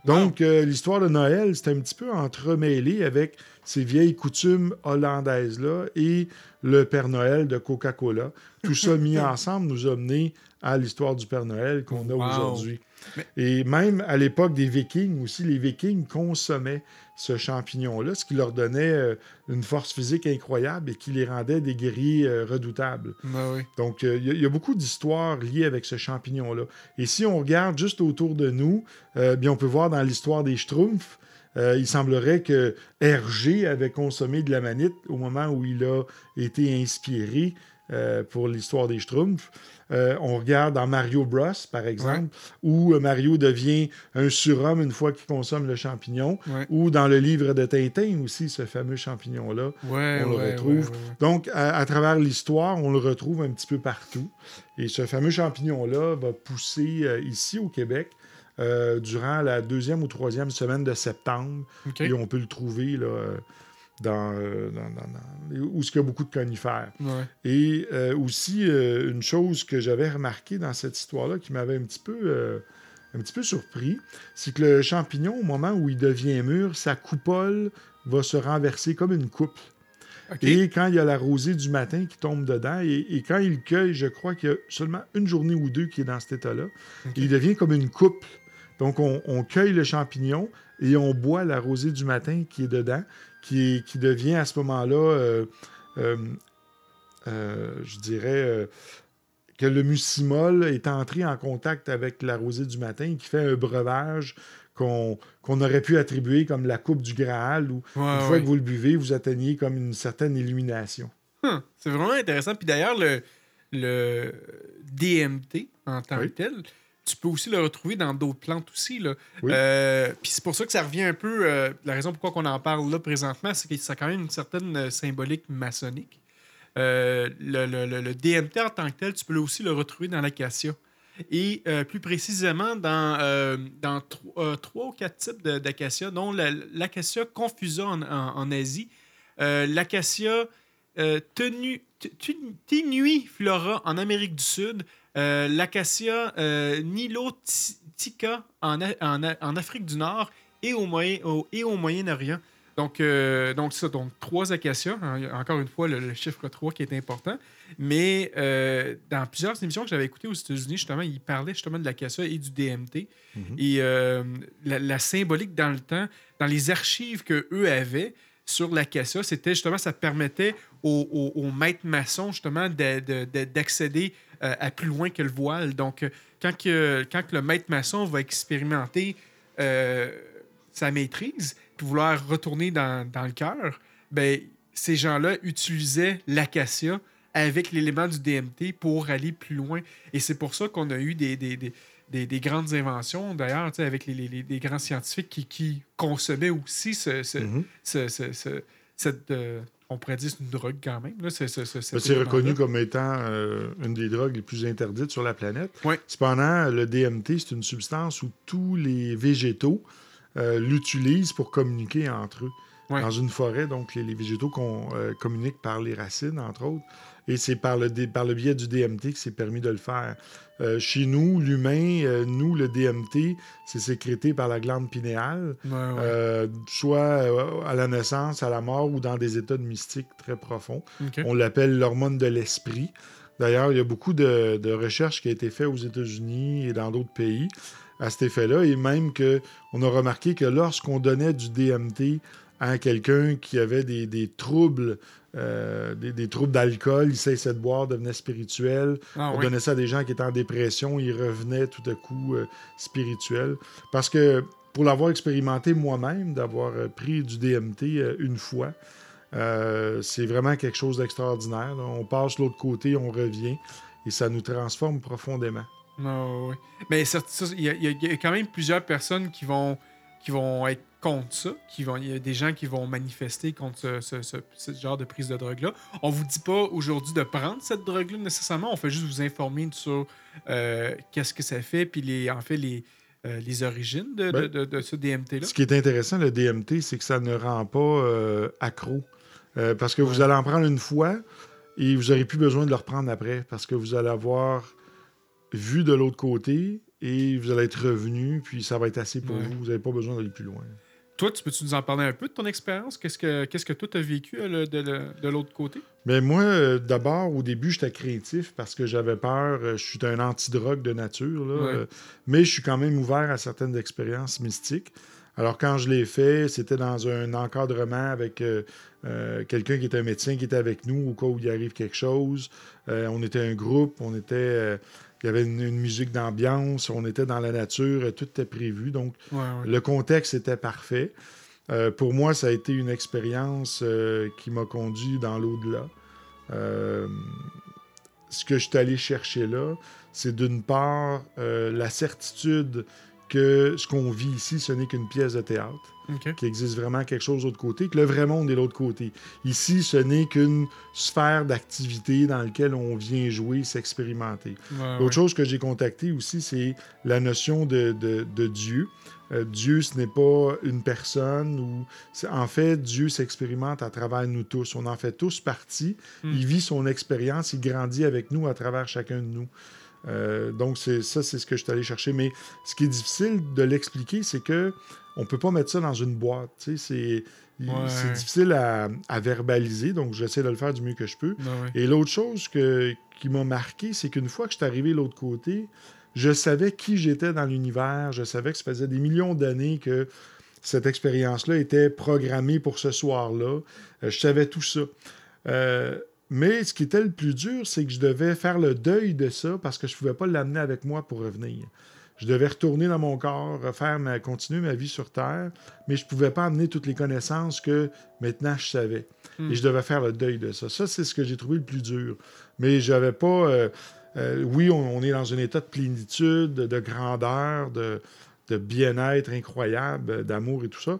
Donc, euh, l'histoire de Noël, c'est un petit peu entremêlé avec ces vieilles coutumes hollandaises-là et le Père Noël de Coca-Cola. Tout ça mis ensemble nous a mené à l'histoire du Père Noël qu'on a Wow. aujourd'hui. Mais- Et même à l'époque des Vikings aussi, les Vikings consommaient ce champignon-là, ce qui leur donnait euh, une force physique incroyable et qui les rendait des guerriers euh, redoutables. Ben oui. Donc, euh, il y a- il y, a beaucoup d'histoires liées avec ce champignon-là. Et si on regarde juste autour de nous, euh, bien, on peut voir dans l'histoire des Schtroumpfs, euh, il semblerait que Hergé avait consommé de la manite au moment où il a été inspiré euh, pour l'histoire des Schtroumpfs. Euh, on regarde dans Mario Bros, par exemple, où euh, Mario devient un surhomme une fois qu'il consomme le champignon, Ouais. ou dans le livre de Tintin aussi, ce fameux champignon-là. Ouais, On le retrouve. Donc, à, à travers l'histoire, on le retrouve un petit peu partout. Et ce fameux champignon-là va pousser euh, ici au Québec durant la deuxième ou troisième semaine de septembre. Et on peut le trouver là, dans, euh, dans- dans- dans- où il y a beaucoup de conifères. Ouais. Et euh, aussi, euh, une chose que j'avais remarqué dans cette histoire-là qui m'avait un petit peu, euh, un petit peu surpris, c'est que le champignon, au moment où il devient mûr, sa coupole va se renverser comme une coupe. Et quand il y a la rosée du matin qui tombe dedans, et, et quand il cueille, je crois qu'il y a seulement une journée ou deux qui est dans cet état-là, il devient comme une coupe. Donc, on, on cueille le champignon et on boit la rosée du matin qui est dedans, qui, devient à ce moment-là, euh, euh, euh, je dirais, que le mucimol est entré en contact avec la rosée du matin et qui fait un breuvage qu'on aurait pu attribuer comme la coupe du Graal, où Ouais, une fois ouais. que vous le buvez, vous atteignez comme une certaine illumination. Hum, C'est vraiment intéressant. Puis d'ailleurs, le, le DMT en tant Oui. que tel, tu peux aussi le retrouver dans d'autres plantes aussi. Là. Oui. Euh, puis c'est pour ça que ça revient un peu. euh, la raison pourquoi on en parle là présentement, c'est que ça a quand même une certaine euh, symbolique maçonnique. Euh, le, le- le- le DMT en tant que tel, tu peux aussi le retrouver dans l'acacia. Et plus précisément dans, dans tro- trois ou quatre types d'acacia, dont la- l'acacia confusa en, en- en Asie, l'acacia euh, tenu- t- tu- tenuiflora en Amérique du Sud, l'acacia euh, nilotica en, en Afrique du Nord et au, Moyen, au- et au Moyen-Orient. Donc, euh, donc ça, donc trois acacias. hein, encore une fois, le, le chiffre 3 qui est important. Mais euh, dans plusieurs émissions que j'avais écoutées aux États-Unis, justement, ils parlaient justement de l'acacia et du DMT. Et euh, la, la symbolique dans le temps, dans les archives que eux avaient sur l'acacia, c'était justement, ça permettait aux, aux- aux maîtres maçons, justement, de- de- de- d'accéder euh, à plus loin que le voile. Donc, euh, quand, que, quand que le maître maçon va expérimenter euh, sa maîtrise, puis vouloir retourner dans, dans le cœur, ben, ces gens-là utilisaient l'acacia avec l'élément du DMT pour aller plus loin. Et c'est pour ça qu'on a eu des, des, des, des- des grandes inventions, d'ailleurs, avec les, les- les- grands scientifiques qui, qui consommaient aussi ce, ce- Mhm. ce- ce- ce- cette... euh, on pourrait dire c'est une drogue quand même. là, C'est reconnu comme étant euh, une des drogues les plus interdites sur la planète. Cependant, le DMT, c'est une substance où tous les végétaux euh, l'utilisent pour communiquer entre eux. Dans une forêt, donc les, les végétaux qu'on, euh, communiquent par les racines, entre autres. Et c'est par le, par le biais du DMT que c'est permis de le faire. Euh, chez nous, l'humain, euh, nous, le DMT, c'est sécrété par la glande pinéale. Ouais, ouais. Euh, soit à la naissance, à la mort ou dans des états de mystique très profonds. On l'appelle l'hormone de l'esprit. D'ailleurs, il y a beaucoup de, de recherches qui ont été faites aux États-Unis et dans d'autres pays à cet effet-là. Et même que on a remarqué que lorsqu'on donnait du DMT à quelqu'un qui avait des, des troubles, euh, des, des troubles d'alcool, il cessait de boire, devenait spirituel. Ah, On oui. donnait ça à des gens qui étaient en dépression, ils revenaient tout à coup euh, spirituels. Parce que pour l'avoir expérimenté moi-même, d'avoir euh, pris du DMT une fois, euh, c'est vraiment quelque chose d'extraordinaire. On passe l'autre côté, on revient, et ça nous transforme profondément. Ah, ouais. Mais y, il y a quand même plusieurs personnes qui vont, qui vont être contre ça. Qui vont, il y a des gens qui vont manifester contre ce, ce- ce- ce genre de prise de drogue-là. On vous dit pas aujourd'hui de prendre cette drogue-là nécessairement. On fait juste vous informer sur euh, qu'est-ce que ça fait, puis les, en fait les, euh, les origines de, Ben, de- de ce DMT-là. Ce qui est intéressant, le DMT, c'est que ça ne rend pas euh, accro. Parce que vous allez en prendre une fois et vous n'aurez plus besoin de le reprendre après parce que vous allez avoir vu de l'autre côté et vous allez être revenu, puis ça va être assez pour Ouais. vous. Vous n'avez pas besoin d'aller plus loin. Toi, tu peux-tu nous en parler un peu de ton expérience? Qu'est-ce que qu'est-ce que toi, tu as vécu euh, le- de, l'autre côté? Mais moi, euh, d'abord, au début, j'étais craintif parce que j'avais peur. euh, je suis un antidrogue de nature, là, Ouais. mais je suis quand même ouvert à certaines expériences mystiques. Alors, quand je l'ai fait, c'était dans un encadrement avec euh, euh, quelqu'un qui était un médecin qui était avec nous au cas où il arrive quelque chose. Euh, on était un groupe, on était. Il y avait une, une musique d'ambiance, on était dans la nature, euh, tout était prévu. Donc, Ouais, ouais. le contexte était parfait. Euh, pour moi, ça a été une expérience euh, qui m'a conduit dans l'au-delà. Euh, ce que je suis allé chercher là, c'est d'une part la certitude que ce qu'on vit ici, ce n'est qu'une pièce de théâtre, OK. qu'il existe vraiment quelque chose de l'autre côté, que le vrai monde est de l'autre côté. Ici, ce n'est qu'une sphère d'activité dans laquelle on vient jouer, s'expérimenter. Ouais, L'autre ouais. chose que j'ai contacté aussi, c'est la notion de, de- de Dieu. Euh, Dieu, ce n'est pas une personne ou en fait Dieu s'expérimente à travers nous tous. On en fait tous partie. Hmm. Il vit son expérience, il grandit avec nous à travers chacun de nous. Euh, donc c'est ça, c'est ce que je suis allé chercher. Mais ce qui est difficile de l'expliquer, c'est que on peut pas mettre ça dans une boîte. C'est Ouais. c'est difficile à, à verbaliser. Donc j'essaie de le faire du mieux que je peux. Ouais. Et l'autre chose que, qui m'a marqué, c'est qu'une fois que je suis arrivé de l'autre côté, je savais qui j'étais dans l'univers. Je savais que ça faisait des millions d'années que cette expérience-là était programmée pour ce soir-là. Euh, je savais tout ça. Euh, mais ce qui était le plus dur, c'est que je devais faire le deuil de ça parce que je ne pouvais pas l'amener avec moi pour revenir. Je devais retourner dans mon corps, refaire ma, continuer ma vie sur Terre, mais je ne pouvais pas amener toutes les connaissances que maintenant je savais. Hmm. Et je devais faire le deuil de ça. Ça, c'est ce que j'ai trouvé le plus dur. Mais j'avais pas. euh, euh, oui, on, on est dans un état de plénitude, de, de grandeur, de, de bien-être incroyable, euh, d'amour et tout ça.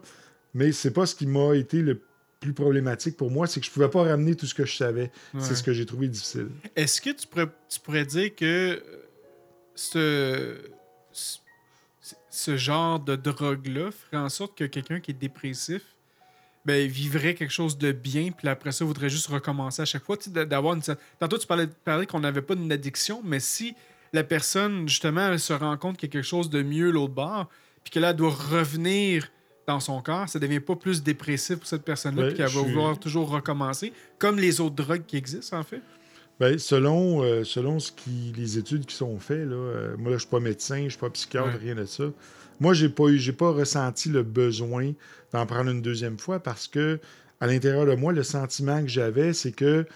Mais c'est pas ce qui m'a été le plus problématique pour moi, c'est que je pouvais pas ramener tout ce que je savais. Ouais. C'est ce que j'ai trouvé difficile. Est-ce que tu pourrais, tu pourrais dire que euh, ce, ce, genre de drogue-là ferait en sorte que quelqu'un qui est dépressif ben, vivrait quelque chose de bien, puis après ça, voudrait juste recommencer à chaque fois? D'avoir une... Tantôt, tu parlais, parlais qu'on n'avait pas une addiction, mais si la personne, justement, elle se rend compte qu'il y a quelque chose de mieux l'autre bord, puis que là, elle doit revenir dans son corps, ça devient pas plus dépressif pour cette personne-là, puis qu'elle va je suis- vouloir toujours recommencer, comme les autres drogues qui existent, en fait. Ben, selon, euh, selon ce qui, les études qui sont faites, là, euh, moi, là, je suis pas médecin, je suis pas psychiatre, Ouais. rien de ça. Moi, j'ai pas eu, pas ressenti le besoin d'en prendre une deuxième fois parce que, à l'intérieur de moi, le sentiment que j'avais, c'est que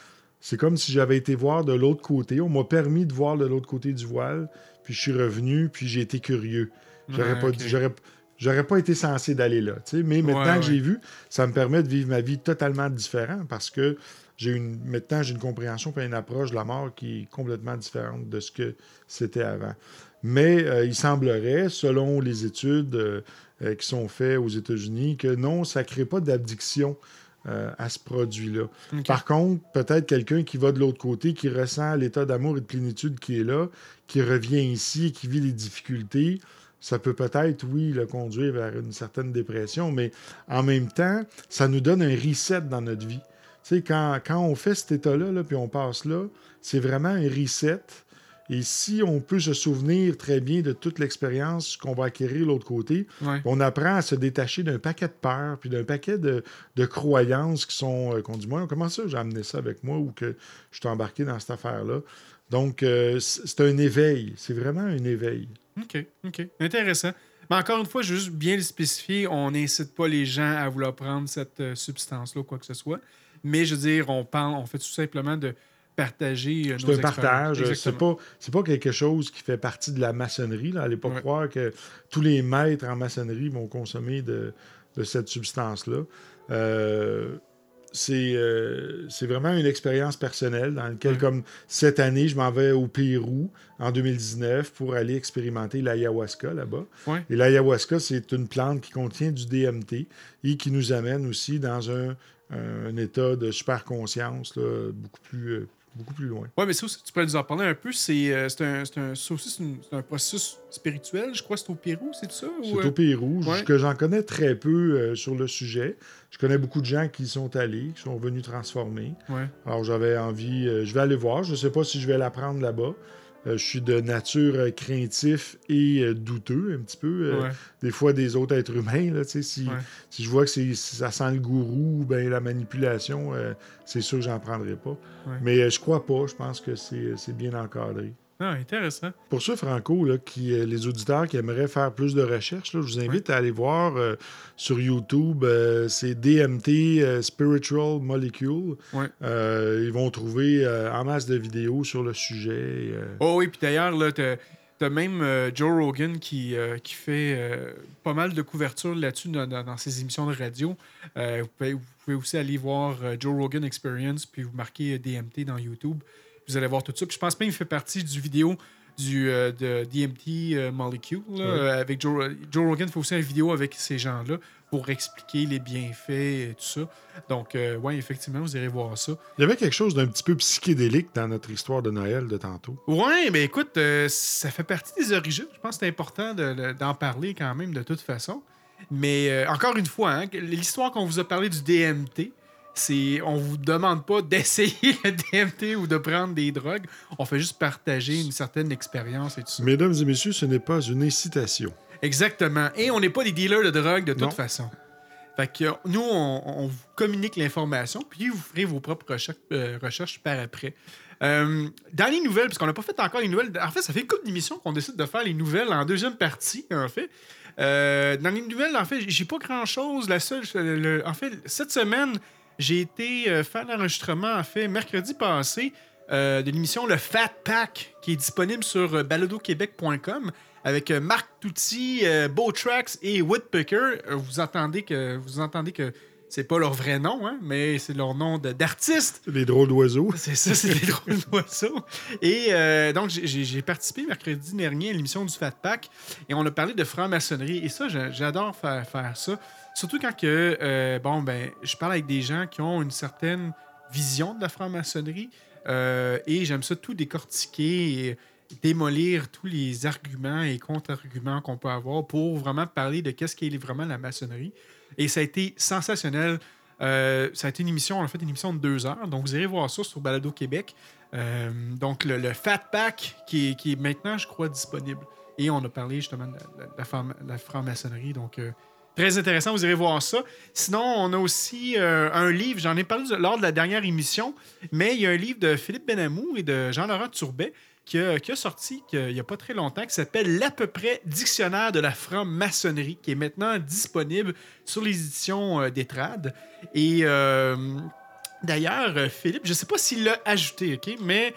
c'est comme si j'avais été voir de l'autre côté. On m'a permis de voir de l'autre côté du voile, puis je suis revenu, puis j'ai été curieux. J'aurais Ouais, pas, ok. j'aurais, j'aurais pas été censé d'aller là. Mais maintenant Ouais, que j'ai vu, ça me permet de vivre ma vie totalement différente parce que j'ai une, maintenant j'ai une compréhension et une approche de la mort qui est complètement différente de ce que c'était avant. Mais euh, il semblerait, selon les études euh, euh, qui sont faites aux États-Unis, que non, ça ne crée pas d'addiction à ce produit-là. Par contre, peut-être quelqu'un qui va de l'autre côté, qui ressent l'état d'amour et de plénitude qui est là, qui revient ici et qui vit les difficultés, ça peut peut-être, oui, le conduire vers une certaine dépression, mais en même temps, ça nous donne un reset dans notre vie. Tu sais, quand, quand on fait cet état-là, là, puis on passe là, c'est vraiment un reset. Et si on peut se souvenir très bien de toute l'expérience qu'on va acquérir de l'autre côté, Ouais. on apprend à se détacher d'un paquet de peurs, puis d'un paquet de, de croyances qui sont, euh, qu'on dit, moi, comment ça j'ai amené ça avec moi ou que je suis embarqué dans cette affaire-là? Donc, euh, c'est un éveil. C'est vraiment un éveil. OK, OK. Intéressant. Mais encore une fois, je veux juste bien le spécifier, on n'incite pas les gens à vouloir prendre cette euh, substance-là ou quoi que ce soit. Mais je veux dire, on parle, on fait tout simplement de partager euh, C'est nos un partage. C'est pas, c'est pas quelque chose qui fait partie de la maçonnerie. Là. Allez pas Ouais. croire que tous les maîtres en maçonnerie vont consommer de, de cette substance-là. Euh, c'est, euh, c'est vraiment une expérience personnelle dans laquelle, Ouais. comme cette année, je m'en vais au Pérou en 2019 pour aller expérimenter l'ayahuasca là-bas. Et l'ayahuasca, c'est une plante qui contient du DMT et qui nous amène aussi dans un, un état de super conscience là, beaucoup, plus, euh, beaucoup plus loin. Ouais, mais ça aussi, tu pourrais nous en parler un peu. C'est euh, c'est un, c'est un, ça aussi, c'est un processus spirituel. Je crois c'est au Pérou, c'est ça? C'est euh, au Pérou, ouais. que j'en connais très peu euh, sur le sujet. Je connais beaucoup de gens qui sont allés, qui sont venus transformer. Ouais. Alors j'avais envie, je vais aller voir. Je ne sais pas si je vais l'apprendre là-bas. Euh, je suis de nature euh, craintif et euh, douteux un petit peu, ouais. des fois des autres êtres humains. Là, si, Ouais. si je vois que si ça sent le gourou ou ben, la manipulation, c'est sûr que j'en prendrai pas. Mais je crois pas. Je pense que c'est, c'est bien encadré. Ah, intéressant. Pour ça, Franco, là, qui, euh, les auditeurs qui aimeraient faire plus de recherches, là, je vous invite à aller voir euh, sur YouTube, euh, c'est DMT euh, Spiritual Molecule. Ils vont trouver en masse de vidéos sur le sujet. Oh oui, puis d'ailleurs, là, t'as t'as même Joe Rogan qui, qui fait pas mal de couverture là-dessus dans, ses émissions de radio. Vous, pouvez, vous pouvez aussi aller voir Joe Rogan Experience, puis vous marquez DMT dans YouTube. Vous allez voir tout ça. Puis je pense même qu'il fait partie du vidéo du euh, de DMT euh, Molecule là, euh, avec Joe, Joe Rogan fait aussi une vidéo avec ces gens-là pour expliquer les bienfaits et tout ça. Donc, ouais, effectivement, vous irez voir ça. Il y avait quelque chose d'un petit peu psychédélique dans notre histoire de Noël de tantôt. Ouais, mais écoute, ça fait partie des origines. Je pense que c'est important de- de- d'en parler quand même de toute façon. Mais encore une fois, hein, l'histoire qu'on vous a parlé du DMT, c'est on vous demande pas d'essayer le DMT ou de prendre des drogues. On fait juste partager une certaine expérience et tout ça. Mesdames et messieurs, ce n'est pas une incitation. Exactement. Et on n'est pas des dealers de drogue de toute Non. façon. Fait que euh, nous, on, on vous communique l'information, puis vous ferez vos propres recherches, euh, recherches par après. Euh, dans les nouvelles, parce qu'on n'a pas fait encore les nouvelles, en fait, ça fait une couple d'émissions qu'on décide de faire les nouvelles en deuxième partie, en fait. Euh, dans les nouvelles, en fait, j'ai pas grand-chose. La seule, le- en fait, cette semaine, j'ai été euh, faire l'enregistrement, en fait, mercredi passé, euh, de l'émission Le Fat Pack, qui est disponible sur euh, baladoquebec.com avec Marc Touty, euh, et Woodpecker. Vous entendez que vous entendez que c'est pas leur vrai nom, hein, mais c'est leur nom d'artiste. Les drôles d'oiseaux. C'est ça, c'est des drôles d'oiseaux. Et euh, donc, j'ai- participé mercredi dernier à l'émission du Fat Pack et on a parlé de franc-maçonnerie. Et ça, j'a- j'adore faire, faire ça. Surtout quand que, euh, bon, ben, je parle avec des gens qui ont une certaine vision de la franc-maçonnerie euh, et j'aime ça tout décortiquer et démolir tous les arguments et contre-arguments qu'on peut avoir pour vraiment parler de qu'est-ce qu'est vraiment la maçonnerie. Et ça a été sensationnel. Euh, ça a été une émission, on a fait une émission de deux heures. Donc, vous irez voir ça sur Balado Québec. Donc, le, Fat Pack qui est, maintenant, je crois, disponible. Et on a parlé justement de la, la- la franc- la franc-maçonnerie. Donc, très intéressant, vous irez voir ça. Sinon, on a aussi euh, un livre, j'en ai parlé lors de la dernière émission, mais il y a un livre de Philippe Benamou et de Jean-Laurent Turbet qui a, sorti il n'y a pas très longtemps, qui s'appelle L'à peu près Dictionnaire de la franc-maçonnerie, qui est maintenant disponible sur les éditions euh, d'Etrade. Et euh, d'ailleurs, euh, Philippe, je ne sais pas s'il l'a ajouté, OK, mais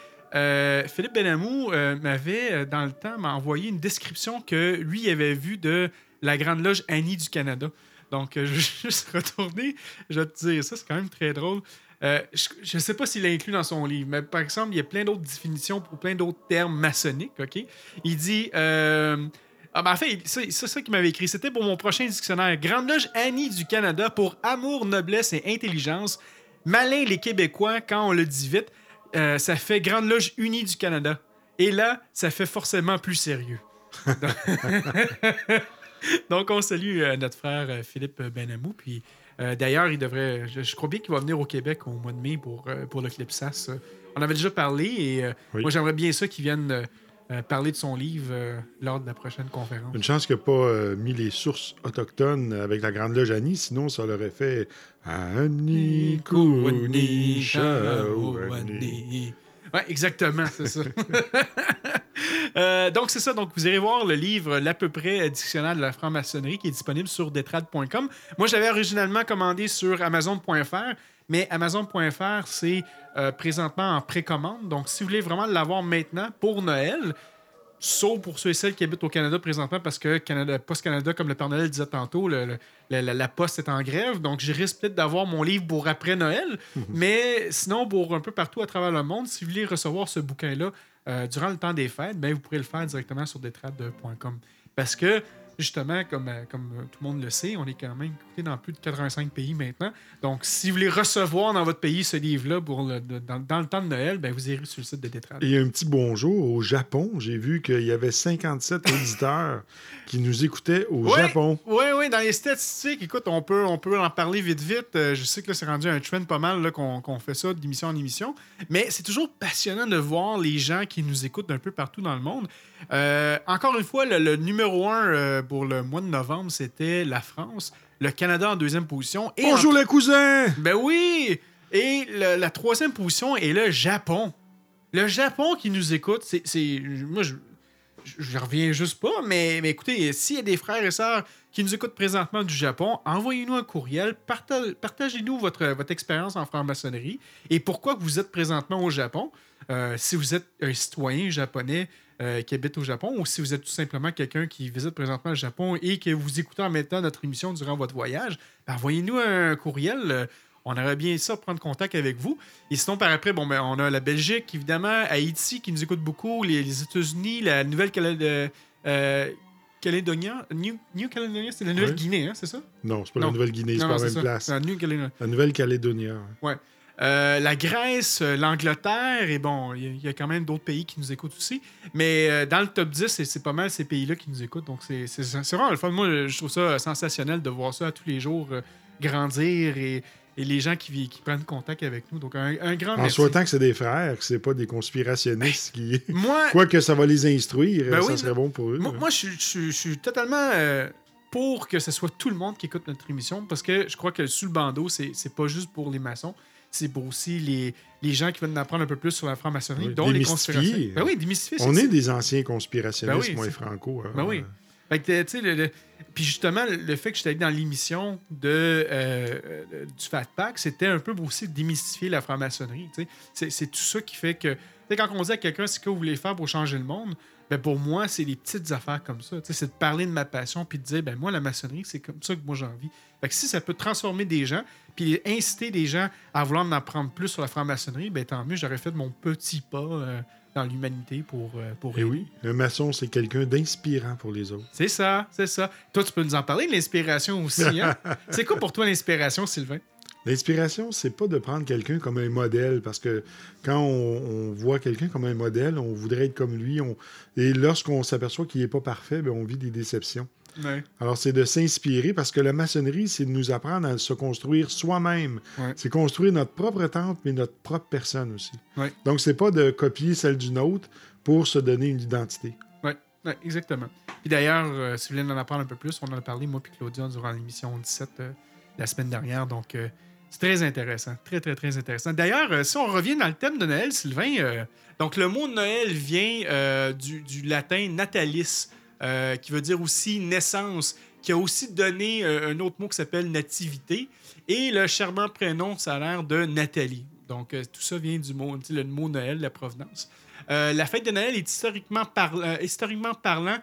Philippe Benamou m'avait, dans le temps, envoyé une description que lui avait vue de la Grande Loge Annie du Canada. Donc, euh, je vais juste retourner, je vais te dire ça, c'est quand même très drôle. Euh, je ne sais pas s'il l'a inclus dans son livre, mais par exemple, il y a plein d'autres définitions pour plein d'autres termes maçonniques, OK? Il dit... euh, ah ben en fait, c'est ça, qu'il m'avait écrit. C'était pour mon prochain dictionnaire. Grande Loge Annie du Canada pour amour, noblesse et intelligence. Malin les Québécois, quand on le dit vite, euh, ça fait Grande Loge Unie du Canada. Et là, ça fait forcément plus sérieux. Donc, on salue euh, notre frère euh, Philippe Benamou. Puis, euh, d'ailleurs, il devrait. Je, je crois bien qu'il va venir au Québec au mois de mai pour, pour le Clipsas. On avait déjà parlé et Oui. moi, j'aimerais bien ça qu'il vienne parler de son livre lors de la prochaine conférence. Une chance qu'il n'a pas mis les sources autochtones avec la Grande Loge Annie, sinon ça l'aurait fait Annie, Ouais, exactement, c'est ça. Euh, donc, c'est ça. Donc, vous irez voir le livre L'à peu près dictionnaire de la franc-maçonnerie qui est disponible sur detrad.com. Moi, j'avais originalement commandé sur Amazon.fr, mais Amazon.fr, c'est euh, présentement en précommande. Donc, si vous voulez vraiment l'avoir maintenant pour Noël, sauf pour ceux et celles qui habitent au Canada présentement, parce que Canada, Post Canada, comme le Père Noël disait tantôt, le- le- la, poste est en grève. Donc, je risque peut-être d'avoir mon livre pour après Noël. Mais sinon, pour un peu partout à travers le monde, si vous voulez recevoir ce bouquin-là euh, durant le temps des fêtes, ben, vous pourrez le faire directement sur detrade.com. Parce que, justement, comme, euh, comme euh, tout le monde le sait, on est quand même écouté dans plus de 85 pays maintenant. Donc, si vous voulez recevoir dans votre pays ce livre-là pour le- dans, dans le temps de Noël, ben, vous irez sur le site de Detrade. Et un petit bonjour au Japon. J'ai vu qu'il y avait 57 auditeurs qui nous écoutaient au Ouais. Japon. Oui, oui, dans les statistiques, écoute, on peut, on peut en parler vite, vite. Euh, je sais que c'est rendu un trend pas mal qu'on fait ça d'émission en émission. Mais c'est toujours passionnant de voir les gens qui nous écoutent d'un peu partout dans le monde. Euh, encore une fois, le, le numéro un euh, pour le mois de novembre, c'était la France. Le Canada en deuxième position. Et Bonjour en- les cousins! Ben oui! Et le- la troisième position est le Japon. Le Japon qui nous écoute, c'est. Moi, je, je, reviens juste pas, mais, mais écoutez, s'il y a des frères et sœurs qui nous écoutent présentement du Japon, envoyez-nous un courriel, parta- partagez-nous votre, votre expérience en franc-maçonnerie et pourquoi vous êtes présentement au Japon. Euh, si vous êtes un citoyen japonais euh, qui habite au Japon ou si vous êtes tout simplement quelqu'un qui visite présentement le Japon et que vous écoutez en même temps notre émission durant votre voyage, ben, envoyez-nous un courriel. euh, On aurait bien ça prendre contact avec vous. Et sinon, par après, bon, ben, on a la Belgique, évidemment, Haïti qui nous écoute beaucoup, les, les États-Unis, la Nouvelle-Calédonie. Euh, Calédonia, New, New Caledonia, c'est la Nouvelle-Guinée, hein, c'est ça? Non, c'est pas Non. la Nouvelle-Guinée, c'est pas la même ça. place. La Nouvelle-Calédonie. ouais. Euh, la Grèce, euh, l'Angleterre, et bon, il y a- il y, a quand même d'autres pays qui nous écoutent aussi. Mais euh, dans le top 10, c'est- pas mal ces pays-là qui nous écoutent. Donc, c'est vraiment le fun. Moi, je trouve ça sensationnel de voir ça tous les jours euh, grandir et, et les gens qui, qui prennent contact avec nous. Donc, un, un grand En merci. souhaitant que c'est des frères, que c'est pas des conspirationnistes qui. Moi, Quoi que ça va les instruire, Ben ça oui, serait bon pour eux. Moi, moi, je, suis- je suis- je suis totalement pour que ce soit tout le monde qui écoute notre émission parce que je crois que sous le bandeau, c'est pas juste pour les maçons, c'est pour aussi les, les gens qui veulent en apprendre un peu plus sur la franc-maçonnerie, Oui, dont les conspirations. Ben oui. On est des anciens conspirationnistes, Ben oui, moi et c'est- Franco. hein. Ben oui. Fait que, tu sais, le- le- Puis justement, le fait que j'étais allé dans l'émission de, euh, du Fat Pack, c'était un peu pour aussi démystifier la franc-maçonnerie. C'est c'est tout ça qui fait que. quand on dit à quelqu'un ce que vous voulez faire pour changer le monde, ben pour moi, c'est des petites affaires comme ça. C'est de parler de ma passion puis de dire, ben moi, la maçonnerie, c'est comme ça que moi j'ai envie. Fait que si ça peut transformer des gens, puis inciter des gens à vouloir en apprendre plus sur la franc-maçonnerie, ben tant mieux, j'aurais fait mon petit pas euh, dans l'humanité pour, euh, pour Et aider. oui, un maçon, c'est quelqu'un d'inspirant pour les autres. C'est ça, c'est ça. Toi, tu peux nous en parler de l'inspiration aussi. Hein? c'est quoi pour toi l'inspiration, Sylvain? L'inspiration, c'est pas de prendre quelqu'un comme un modèle, parce que quand on, on voit quelqu'un comme un modèle, on voudrait être comme lui. on- Et lorsqu'on s'aperçoit qu'il n'est pas parfait, ben, on vit des déceptions. Ouais. Alors, c'est de s'inspirer, parce que la maçonnerie, c'est de nous apprendre à se construire soi-même. Ouais. C'est construire notre propre temple, mais notre propre personne aussi. Ouais. Donc, c'est pas de copier celle d'une autre pour se donner une identité. Ouais, exactement. Puis d'ailleurs, euh, si vous voulez en apprendre un peu plus, on en a parlé, moi puis Claudia, durant l'émission 17 euh, la semaine dernière. Donc, euh, c'est très intéressant. Très, très, très intéressant. D'ailleurs, euh, si on revient dans le thème de Noël, Sylvain, euh, donc le mot Noël vient euh, du, du latin natalis, euh, qui veut dire aussi naissance, qui a aussi donné euh, un autre mot qui s'appelle nativité. Et le charmant prénom, ça a l'air de Nathalie. Donc, euh, tout ça vient du mot, le mot Noël, la provenance. La fête de Noël est historiquement, par- historiquement parlant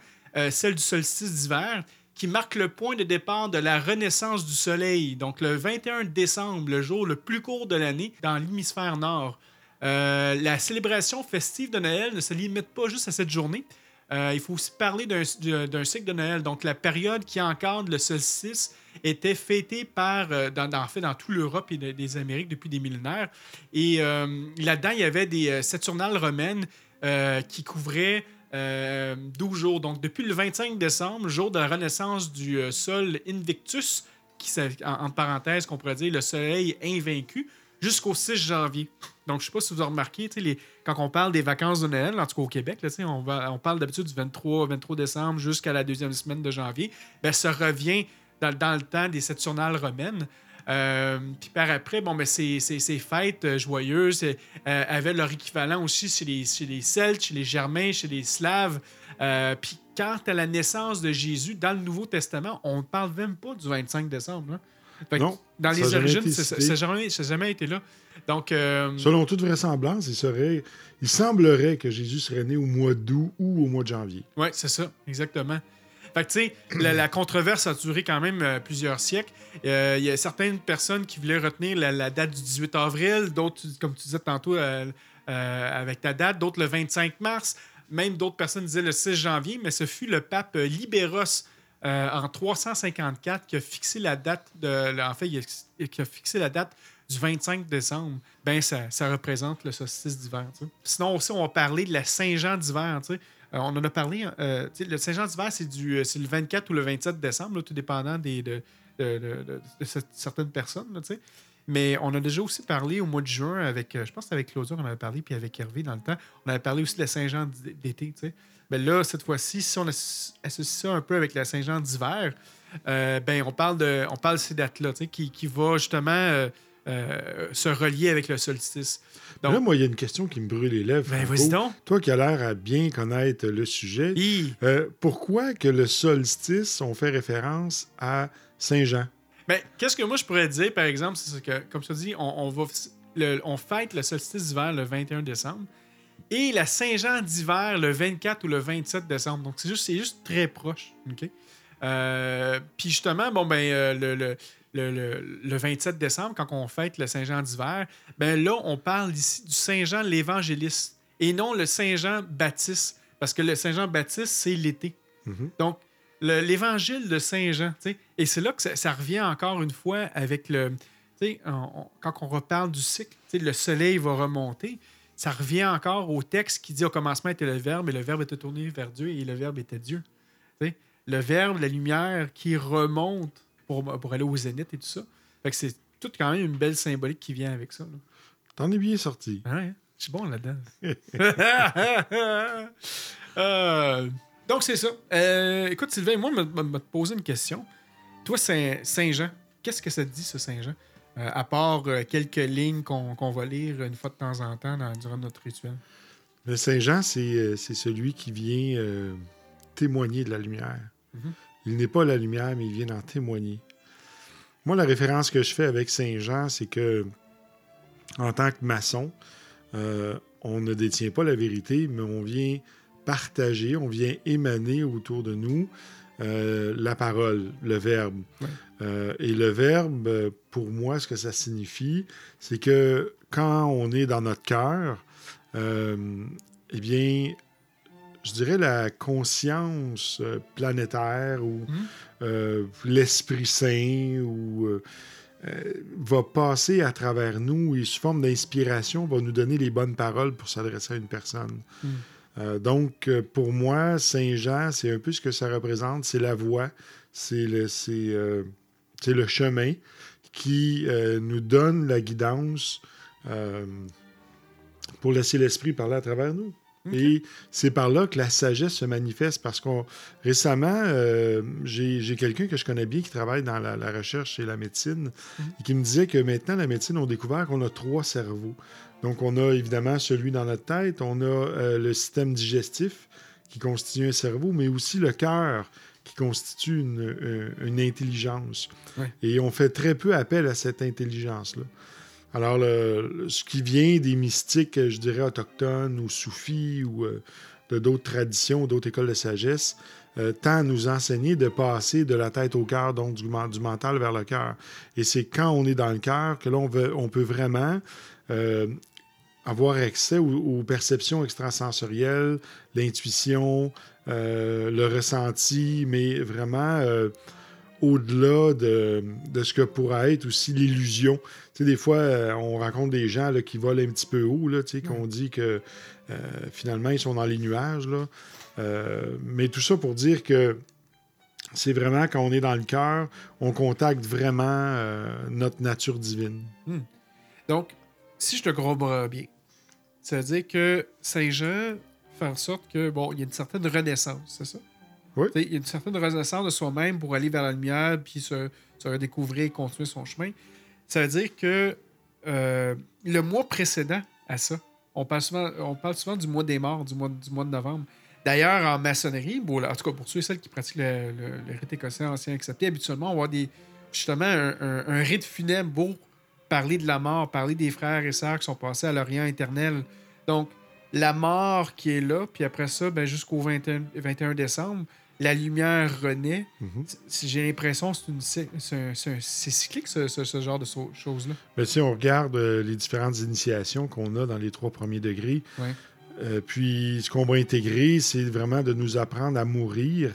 celle du solstice d'hiver, qui marque le point de départ de la renaissance du soleil. Donc, le 21 décembre, le jour le plus court de l'année dans l'hémisphère nord. La célébration festive de Noël ne se limite pas juste à cette journée. Euh, il faut aussi parler d'un cycle de Noël. Donc, la période qui encadre le solstice était fêtée par, euh, dans, en fait, dans toute l'Europe et de- des Amériques depuis des millénaires. Et euh, là-dedans, il y avait des Saturnales romaines qui couvraient euh, 12 jours. Donc, depuis le 25 décembre, jour de la renaissance du sol Invictus, qui, en, en parenthèse, qu'on pourrait dire le soleil invaincu, jusqu'au 6 janvier. Donc, je sais pas si vous avez remarqué, quand on parle des vacances de Noël, en tout cas au Québec, là, on, parle d'habitude du 23, 23 décembre jusqu'à la deuxième semaine de janvier, ben, ça revient dans, le temps des Saturnales romaines. Euh, puis par après, bon, ben, ces, ces- fêtes euh, joyeuses euh, avaient leur équivalent aussi chez les, Celtes, chez les Germains, chez les Slaves. Puis quant à la naissance de Jésus, dans le Nouveau Testament, on ne parle même pas du 25 décembre. hein. Non, dans les origines, ça n'a jamais, ça jamais été là. Donc, euh, Selon toute vraisemblance, il, serait, il semblerait que Jésus serait né au mois d'août ou au mois de janvier. Oui, c'est ça, exactement. Fait que, tu sais, la, la controverse a duré quand même euh, plusieurs siècles. Euh, Il y a certaines personnes qui voulaient retenir la, la date du 18 avril, d'autres, comme tu disais tantôt, avec ta date, d'autres le 25 mars. Même d'autres personnes disaient le 6 janvier, mais ce fut le pape Libéros euh, en 354 qui a fixé la date de. Qui a fixé la date du 25 décembre. Ben, ça, représente le solstice d'hiver. Sinon, aussi, on va parler de la Saint-Jean d'hiver. Euh, on en a parlé. euh, le Saint-Jean d'hiver, c'est du c'est le 24 ou le 27 décembre, tout dépendant de, de- de- de- de ce- certaines personnes. Mais on a déjà aussi parlé au mois de juin avec, je pense que avec Claudia, on avait parlé, puis avec Hervé dans le temps. On avait parlé aussi de la Saint-Jean d'été. Tu. Ben là, cette fois-ci, si on as- associe ça un peu avec la Saint-Jean d'hiver, euh, ben on parle de, on parle de ces dates-là, tu qui, qui va justement euh, euh, se relier avec le solstice. Donc, Là, moi, il y a une question qui me brûle les lèvres. ben vas-y donc. Toi qui as l'air à bien connaître le sujet, pourquoi que le solstice, on fait référence à Saint-Jean? Ben, qu'est-ce que moi je pourrais dire, par exemple, c'est que, comme te dis, on, on va, le- on fête le solstice d'hiver le 21 décembre et la Saint-Jean d'hiver le 24 ou le 27 décembre. Donc, c'est juste, très proche. OK? Euh, Puis justement, bon, ben, euh, le, le- le, le- le 27 décembre, quand on fête le Saint-Jean d'hiver, ben là, on parle ici du Saint-Jean l'évangéliste et non le Saint-Jean baptiste, parce que le Saint-Jean baptiste, c'est l'été. Mhm. Donc, le- l'évangile de Saint-Jean, et c'est là que ça, ça revient encore une fois avec le. on- on- quand on reparle du cycle, le soleil va remonter, ça revient encore au texte qui dit au commencement était le Verbe, et le Verbe était tourné vers Dieu, et le Verbe était Dieu. Le Verbe, la lumière qui remonte pour, pour aller au zénith et tout ça. Fait que c'est tout quand même une belle symbolique qui vient avec ça. T'en es bien sorti. Ouais, je suis bon là-dedans. Euh, donc, c'est ça. Euh, écoute, Sylvain, moi, je vais me poser une question. Toi, Saint- Saint-Jean, qu'est-ce que ça te dit, ce Saint-Jean? Euh, à part euh, quelques lignes qu'on va lire une fois de temps en temps dans- durant notre rituel. Le Saint-Jean, c'est euh, c'est celui qui vient euh, témoigner de la lumière. Mhm. Il n'est pas la lumière, mais il vient en témoigner. Moi, la référence que je fais avec Saint-Jean, c'est que, en tant que maçon, on ne détient pas la vérité, mais on vient partager, on vient émaner autour de nous euh, la parole, le verbe. Ouais. Euh, et le verbe, pour moi, ce que ça signifie, c'est que quand on est dans notre cœur, euh, eh bien, je dirais la conscience planétaire ou euh, l'Esprit Saint ou va passer à travers nous et sous forme d'inspiration va nous donner les bonnes paroles pour s'adresser à une personne. Mhm. Euh, donc, euh, pour moi, Saint Jean, c'est un peu ce que ça représente, c'est la voie, c'est le, euh, chemin qui nous donne la guidance pour laisser l'esprit parler à travers nous. Et c'est par là que la sagesse se manifeste parce qu'on récemment, euh, j'ai quelqu'un que je connais bien qui travaille dans la, la recherche et la médecine et qui me disait que maintenant, la médecine, on a découvert qu'on a trois cerveaux. Donc, on a évidemment celui dans notre tête, on a euh, le système digestif qui constitue un cerveau, mais aussi le cœur qui constitue une, une- une intelligence. Ouais. Et on fait très peu appel à cette intelligence-là. Alors, ce qui vient des mystiques, je dirais, autochtones ou soufis ou euh, de d'autres traditions, d'autres écoles de sagesse, euh, tend à nous enseigner de passer de la tête au cœur, donc du, men- du mental vers le cœur. Et c'est quand on est dans le cœur que là, on, peut vraiment euh, avoir accès aux, perceptions extrasensorielles, l'intuition, le ressenti, mais vraiment au-delà de, de ce que pourrait être aussi l'illusion. Tu sais, des fois, euh, on rencontre des gens là, qui volent un petit peu haut, là, tu sais, qu'on dit que euh, finalement, ils sont dans les nuages. Là. Euh, mais tout ça pour dire que c'est vraiment quand on est dans le cœur, on contacte vraiment notre nature divine. Donc, si je te comprends bien, ça veut dire que Saint-Jean fait en sorte que, bon, il y a une certaine renaissance, c'est ça? Il y a une certaine renaissance de soi-même pour aller vers la lumière puis se, redécouvrir et continuer son chemin. Ça veut dire que euh, le mois précédent à ça, on parle souvent, on parle souvent du mois des morts, du mois, du mois de novembre. D'ailleurs, en maçonnerie, en tout cas pour ceux et celles qui pratiquent le, le- rite écossais ancien accepté, habituellement, on avoir des, justement un rite funèbre pour parler de la mort, parler des frères et sœurs qui sont passés à l'Orient éternel. Donc, la mort qui est là, puis après ça, ben, jusqu'au 21, 21 décembre, la lumière renaît. Mhm. J'ai l'impression que c'est cyclique, ce, ce- ce genre de so- choses-là. Mais si on regarde euh, les différentes initiations qu'on a dans les trois premiers degrés, Ouais. euh, puis ce qu'on va intégrer, c'est vraiment de nous apprendre à mourir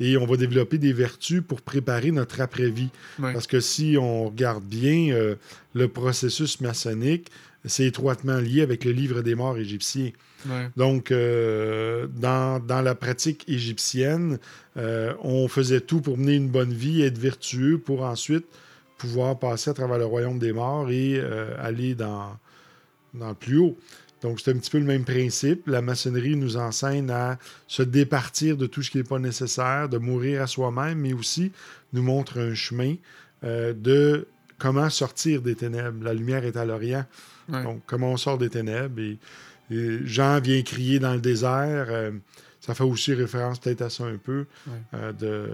et on va développer des vertus pour préparer notre après-vie. Ouais. Parce que si on regarde bien euh, le processus maçonnique, c'est étroitement lié avec le livre des morts égyptien. Ouais. Donc, euh, dans, dans la pratique égyptienne, euh, on faisait tout pour mener une bonne vie, être vertueux, pour ensuite pouvoir passer à travers le royaume des morts et aller dans, dans le plus haut. Donc, c'est un petit peu le même principe. La maçonnerie nous enseigne à se départir de tout ce qui n'est pas nécessaire, de mourir à soi-même, mais aussi nous montre un chemin euh, de comment sortir des ténèbres. La lumière est à l'Orient. Ouais. Donc, comment on sort des ténèbres. Et, et Jean vient crier dans le désert. euh, ça fait aussi référence peut-être à ça un peu, Ouais. euh, de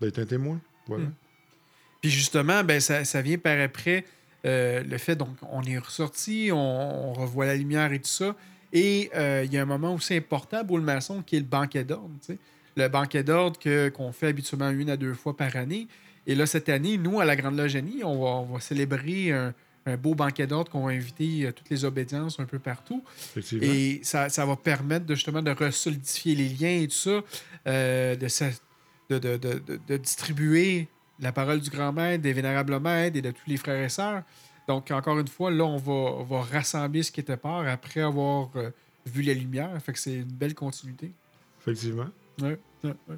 d'être un témoin. Voilà. Mm. Puis justement, ben, ça, ça vient par après euh, le fait, donc, on est ressorti, on, on revoit la lumière et tout ça. Et euh, il y a un moment aussi important pour le maçon qui est le banquet d'ordre. le banquet d'ordre que- qu'on fait habituellement une à deux fois par année. Et là, cette année, nous, à la Grande Loge Annie, on va, on va célébrer un, un beau banquet d'ordre qu'on va inviter euh, toutes les obédiences un peu partout. Et ça, ça va permettre de, justement de resolidifier les liens et tout ça, euh, de- de- de distribuer la parole du grand maître, des vénérables maîtres et de tous les frères et sœurs. Donc, encore une fois, là, on va, on va rassembler ce qui était part après avoir euh, vu la lumière. Fait que c'est une belle continuité. Effectivement. Ouais, ouais, ouais.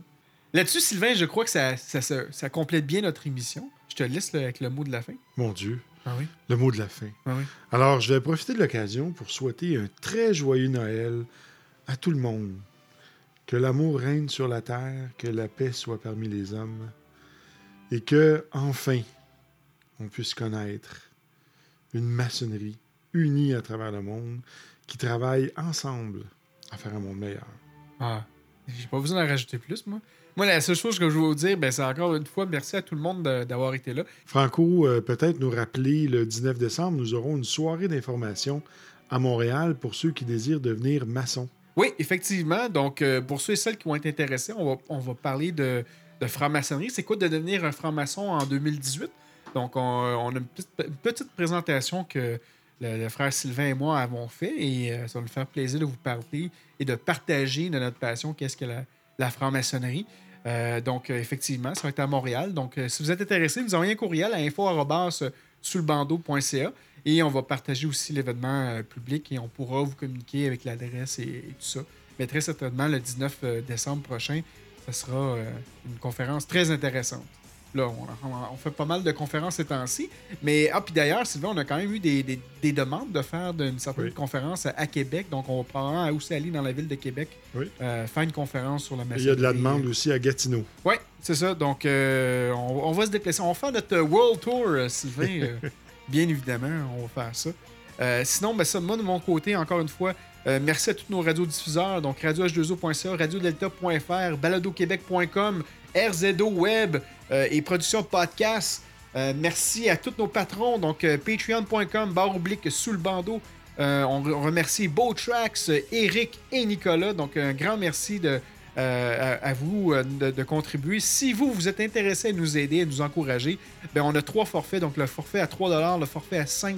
Là-dessus, Sylvain, je crois que ça, ça, ça- ça complète bien notre émission. Je te laisse là, avec le mot de la fin. Mon Dieu. Ah oui? Le mot de la fin. Ah oui. Alors, je vais profiter de l'occasion pour souhaiter un très joyeux Noël à tout le monde. Que l'amour règne sur la terre, que la paix soit parmi les hommes, et que, enfin, on puisse connaître une maçonnerie unie à travers le monde qui travaille ensemble à faire un monde meilleur. Ah, j'ai pas besoin d'en rajouter plus, moi. Moi, la seule chose que je veux vous dire, ben, c'est encore une fois merci à tout le monde de- d'avoir été là. Franco, euh, peut-être nous rappeler le 19 décembre, nous aurons une soirée d'information à Montréal pour ceux qui désirent devenir maçons. Oui, effectivement. Donc, euh, pour ceux et celles qui vont être intéressés, on va, on va parler de, de franc-maçonnerie. C'est quoi de devenir un franc-maçon en 2018? Donc, on, a une petite, présentation que le, frère Sylvain et moi avons fait et euh, ça va nous faire plaisir de vous parler et de partager de notre passion qu'est-ce que la, franc-maçonnerie. Euh, donc, euh, effectivement, ça va être à Montréal. Donc, si vous êtes intéressé, nous envoyez un courriel à info.sulbando.ca et on va partager aussi l'événement public et on pourra vous communiquer avec l'adresse et, tout ça. Mais très certainement, le 19 euh, décembre prochain, ce sera euh, une conférence très intéressante. Là, on, fait pas mal de conférences ces temps-ci. Mais, ah, puis d'ailleurs, Sylvain, on a quand même eu des, des- des demandes de faire d'une certaine Oui. conférence à, à Québec. Donc, on va probablement aussi aller dans la ville de Québec Oui. euh, faire une conférence sur la Et Il y a de la maçonnerie. demande aussi à Gatineau. Oui, c'est ça. Donc, euh, on, on va se déplacer. On va faire notre World Tour, euh, Sylvain. euh, bien évidemment, on va faire ça. Euh, sinon, ben ça, moi, de mon côté, encore une fois, euh, merci à tous nos radiodiffuseurs. Donc, radioh2o.ca, radiodelta.fr, baladoquebec.com, RZO Web euh, et production. Euh, merci à tous nos patrons. Donc, patreon.com, barre oblique sous le bandeau. On, re- on remercie Beau Eric et Nicolas. Donc, un grand merci de, euh, à, vous euh, de, contribuer. Si vous, vous êtes intéressé à nous aider, à nous encourager, ben, on a trois forfaits. Donc, le forfait à 3 le forfait à 5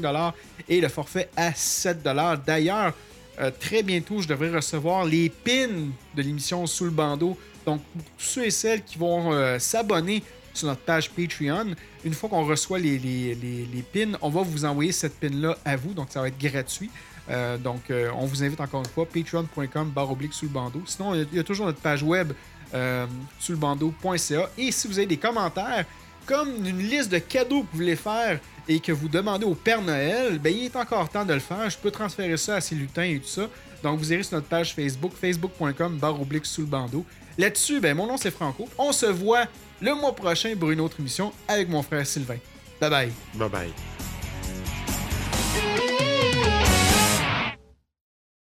et le forfait à 7 D'ailleurs, euh, très bientôt, je devrais recevoir les pins de l'émission Sous le bandeau. Donc, pour ceux et celles qui vont s'abonner sur notre page Patreon, une fois qu'on reçoit les pins, on va vous envoyer cette pin-là à vous. Donc, ça va être gratuit. Euh, donc, euh, on vous invite encore une fois, patreon.com, barre oblique sous le bandeau. Sinon, il y a- toujours notre page web, euh, sous le bandeau.ca. Et si vous avez des commentaires, comme une liste de cadeaux que vous voulez faire et que vous demandez au Père Noël, ben, il est encore temps de le faire. Je peux transférer ça à ces lutins et tout ça. Donc, vous irez sur notre page Facebook, facebook.com, barre oblique sous le bandeau. Là-dessus, ben, mon nom c'est Franco. On se voit le mois prochain pour une autre émission avec mon frère Sylvain. Bye bye. Bye bye.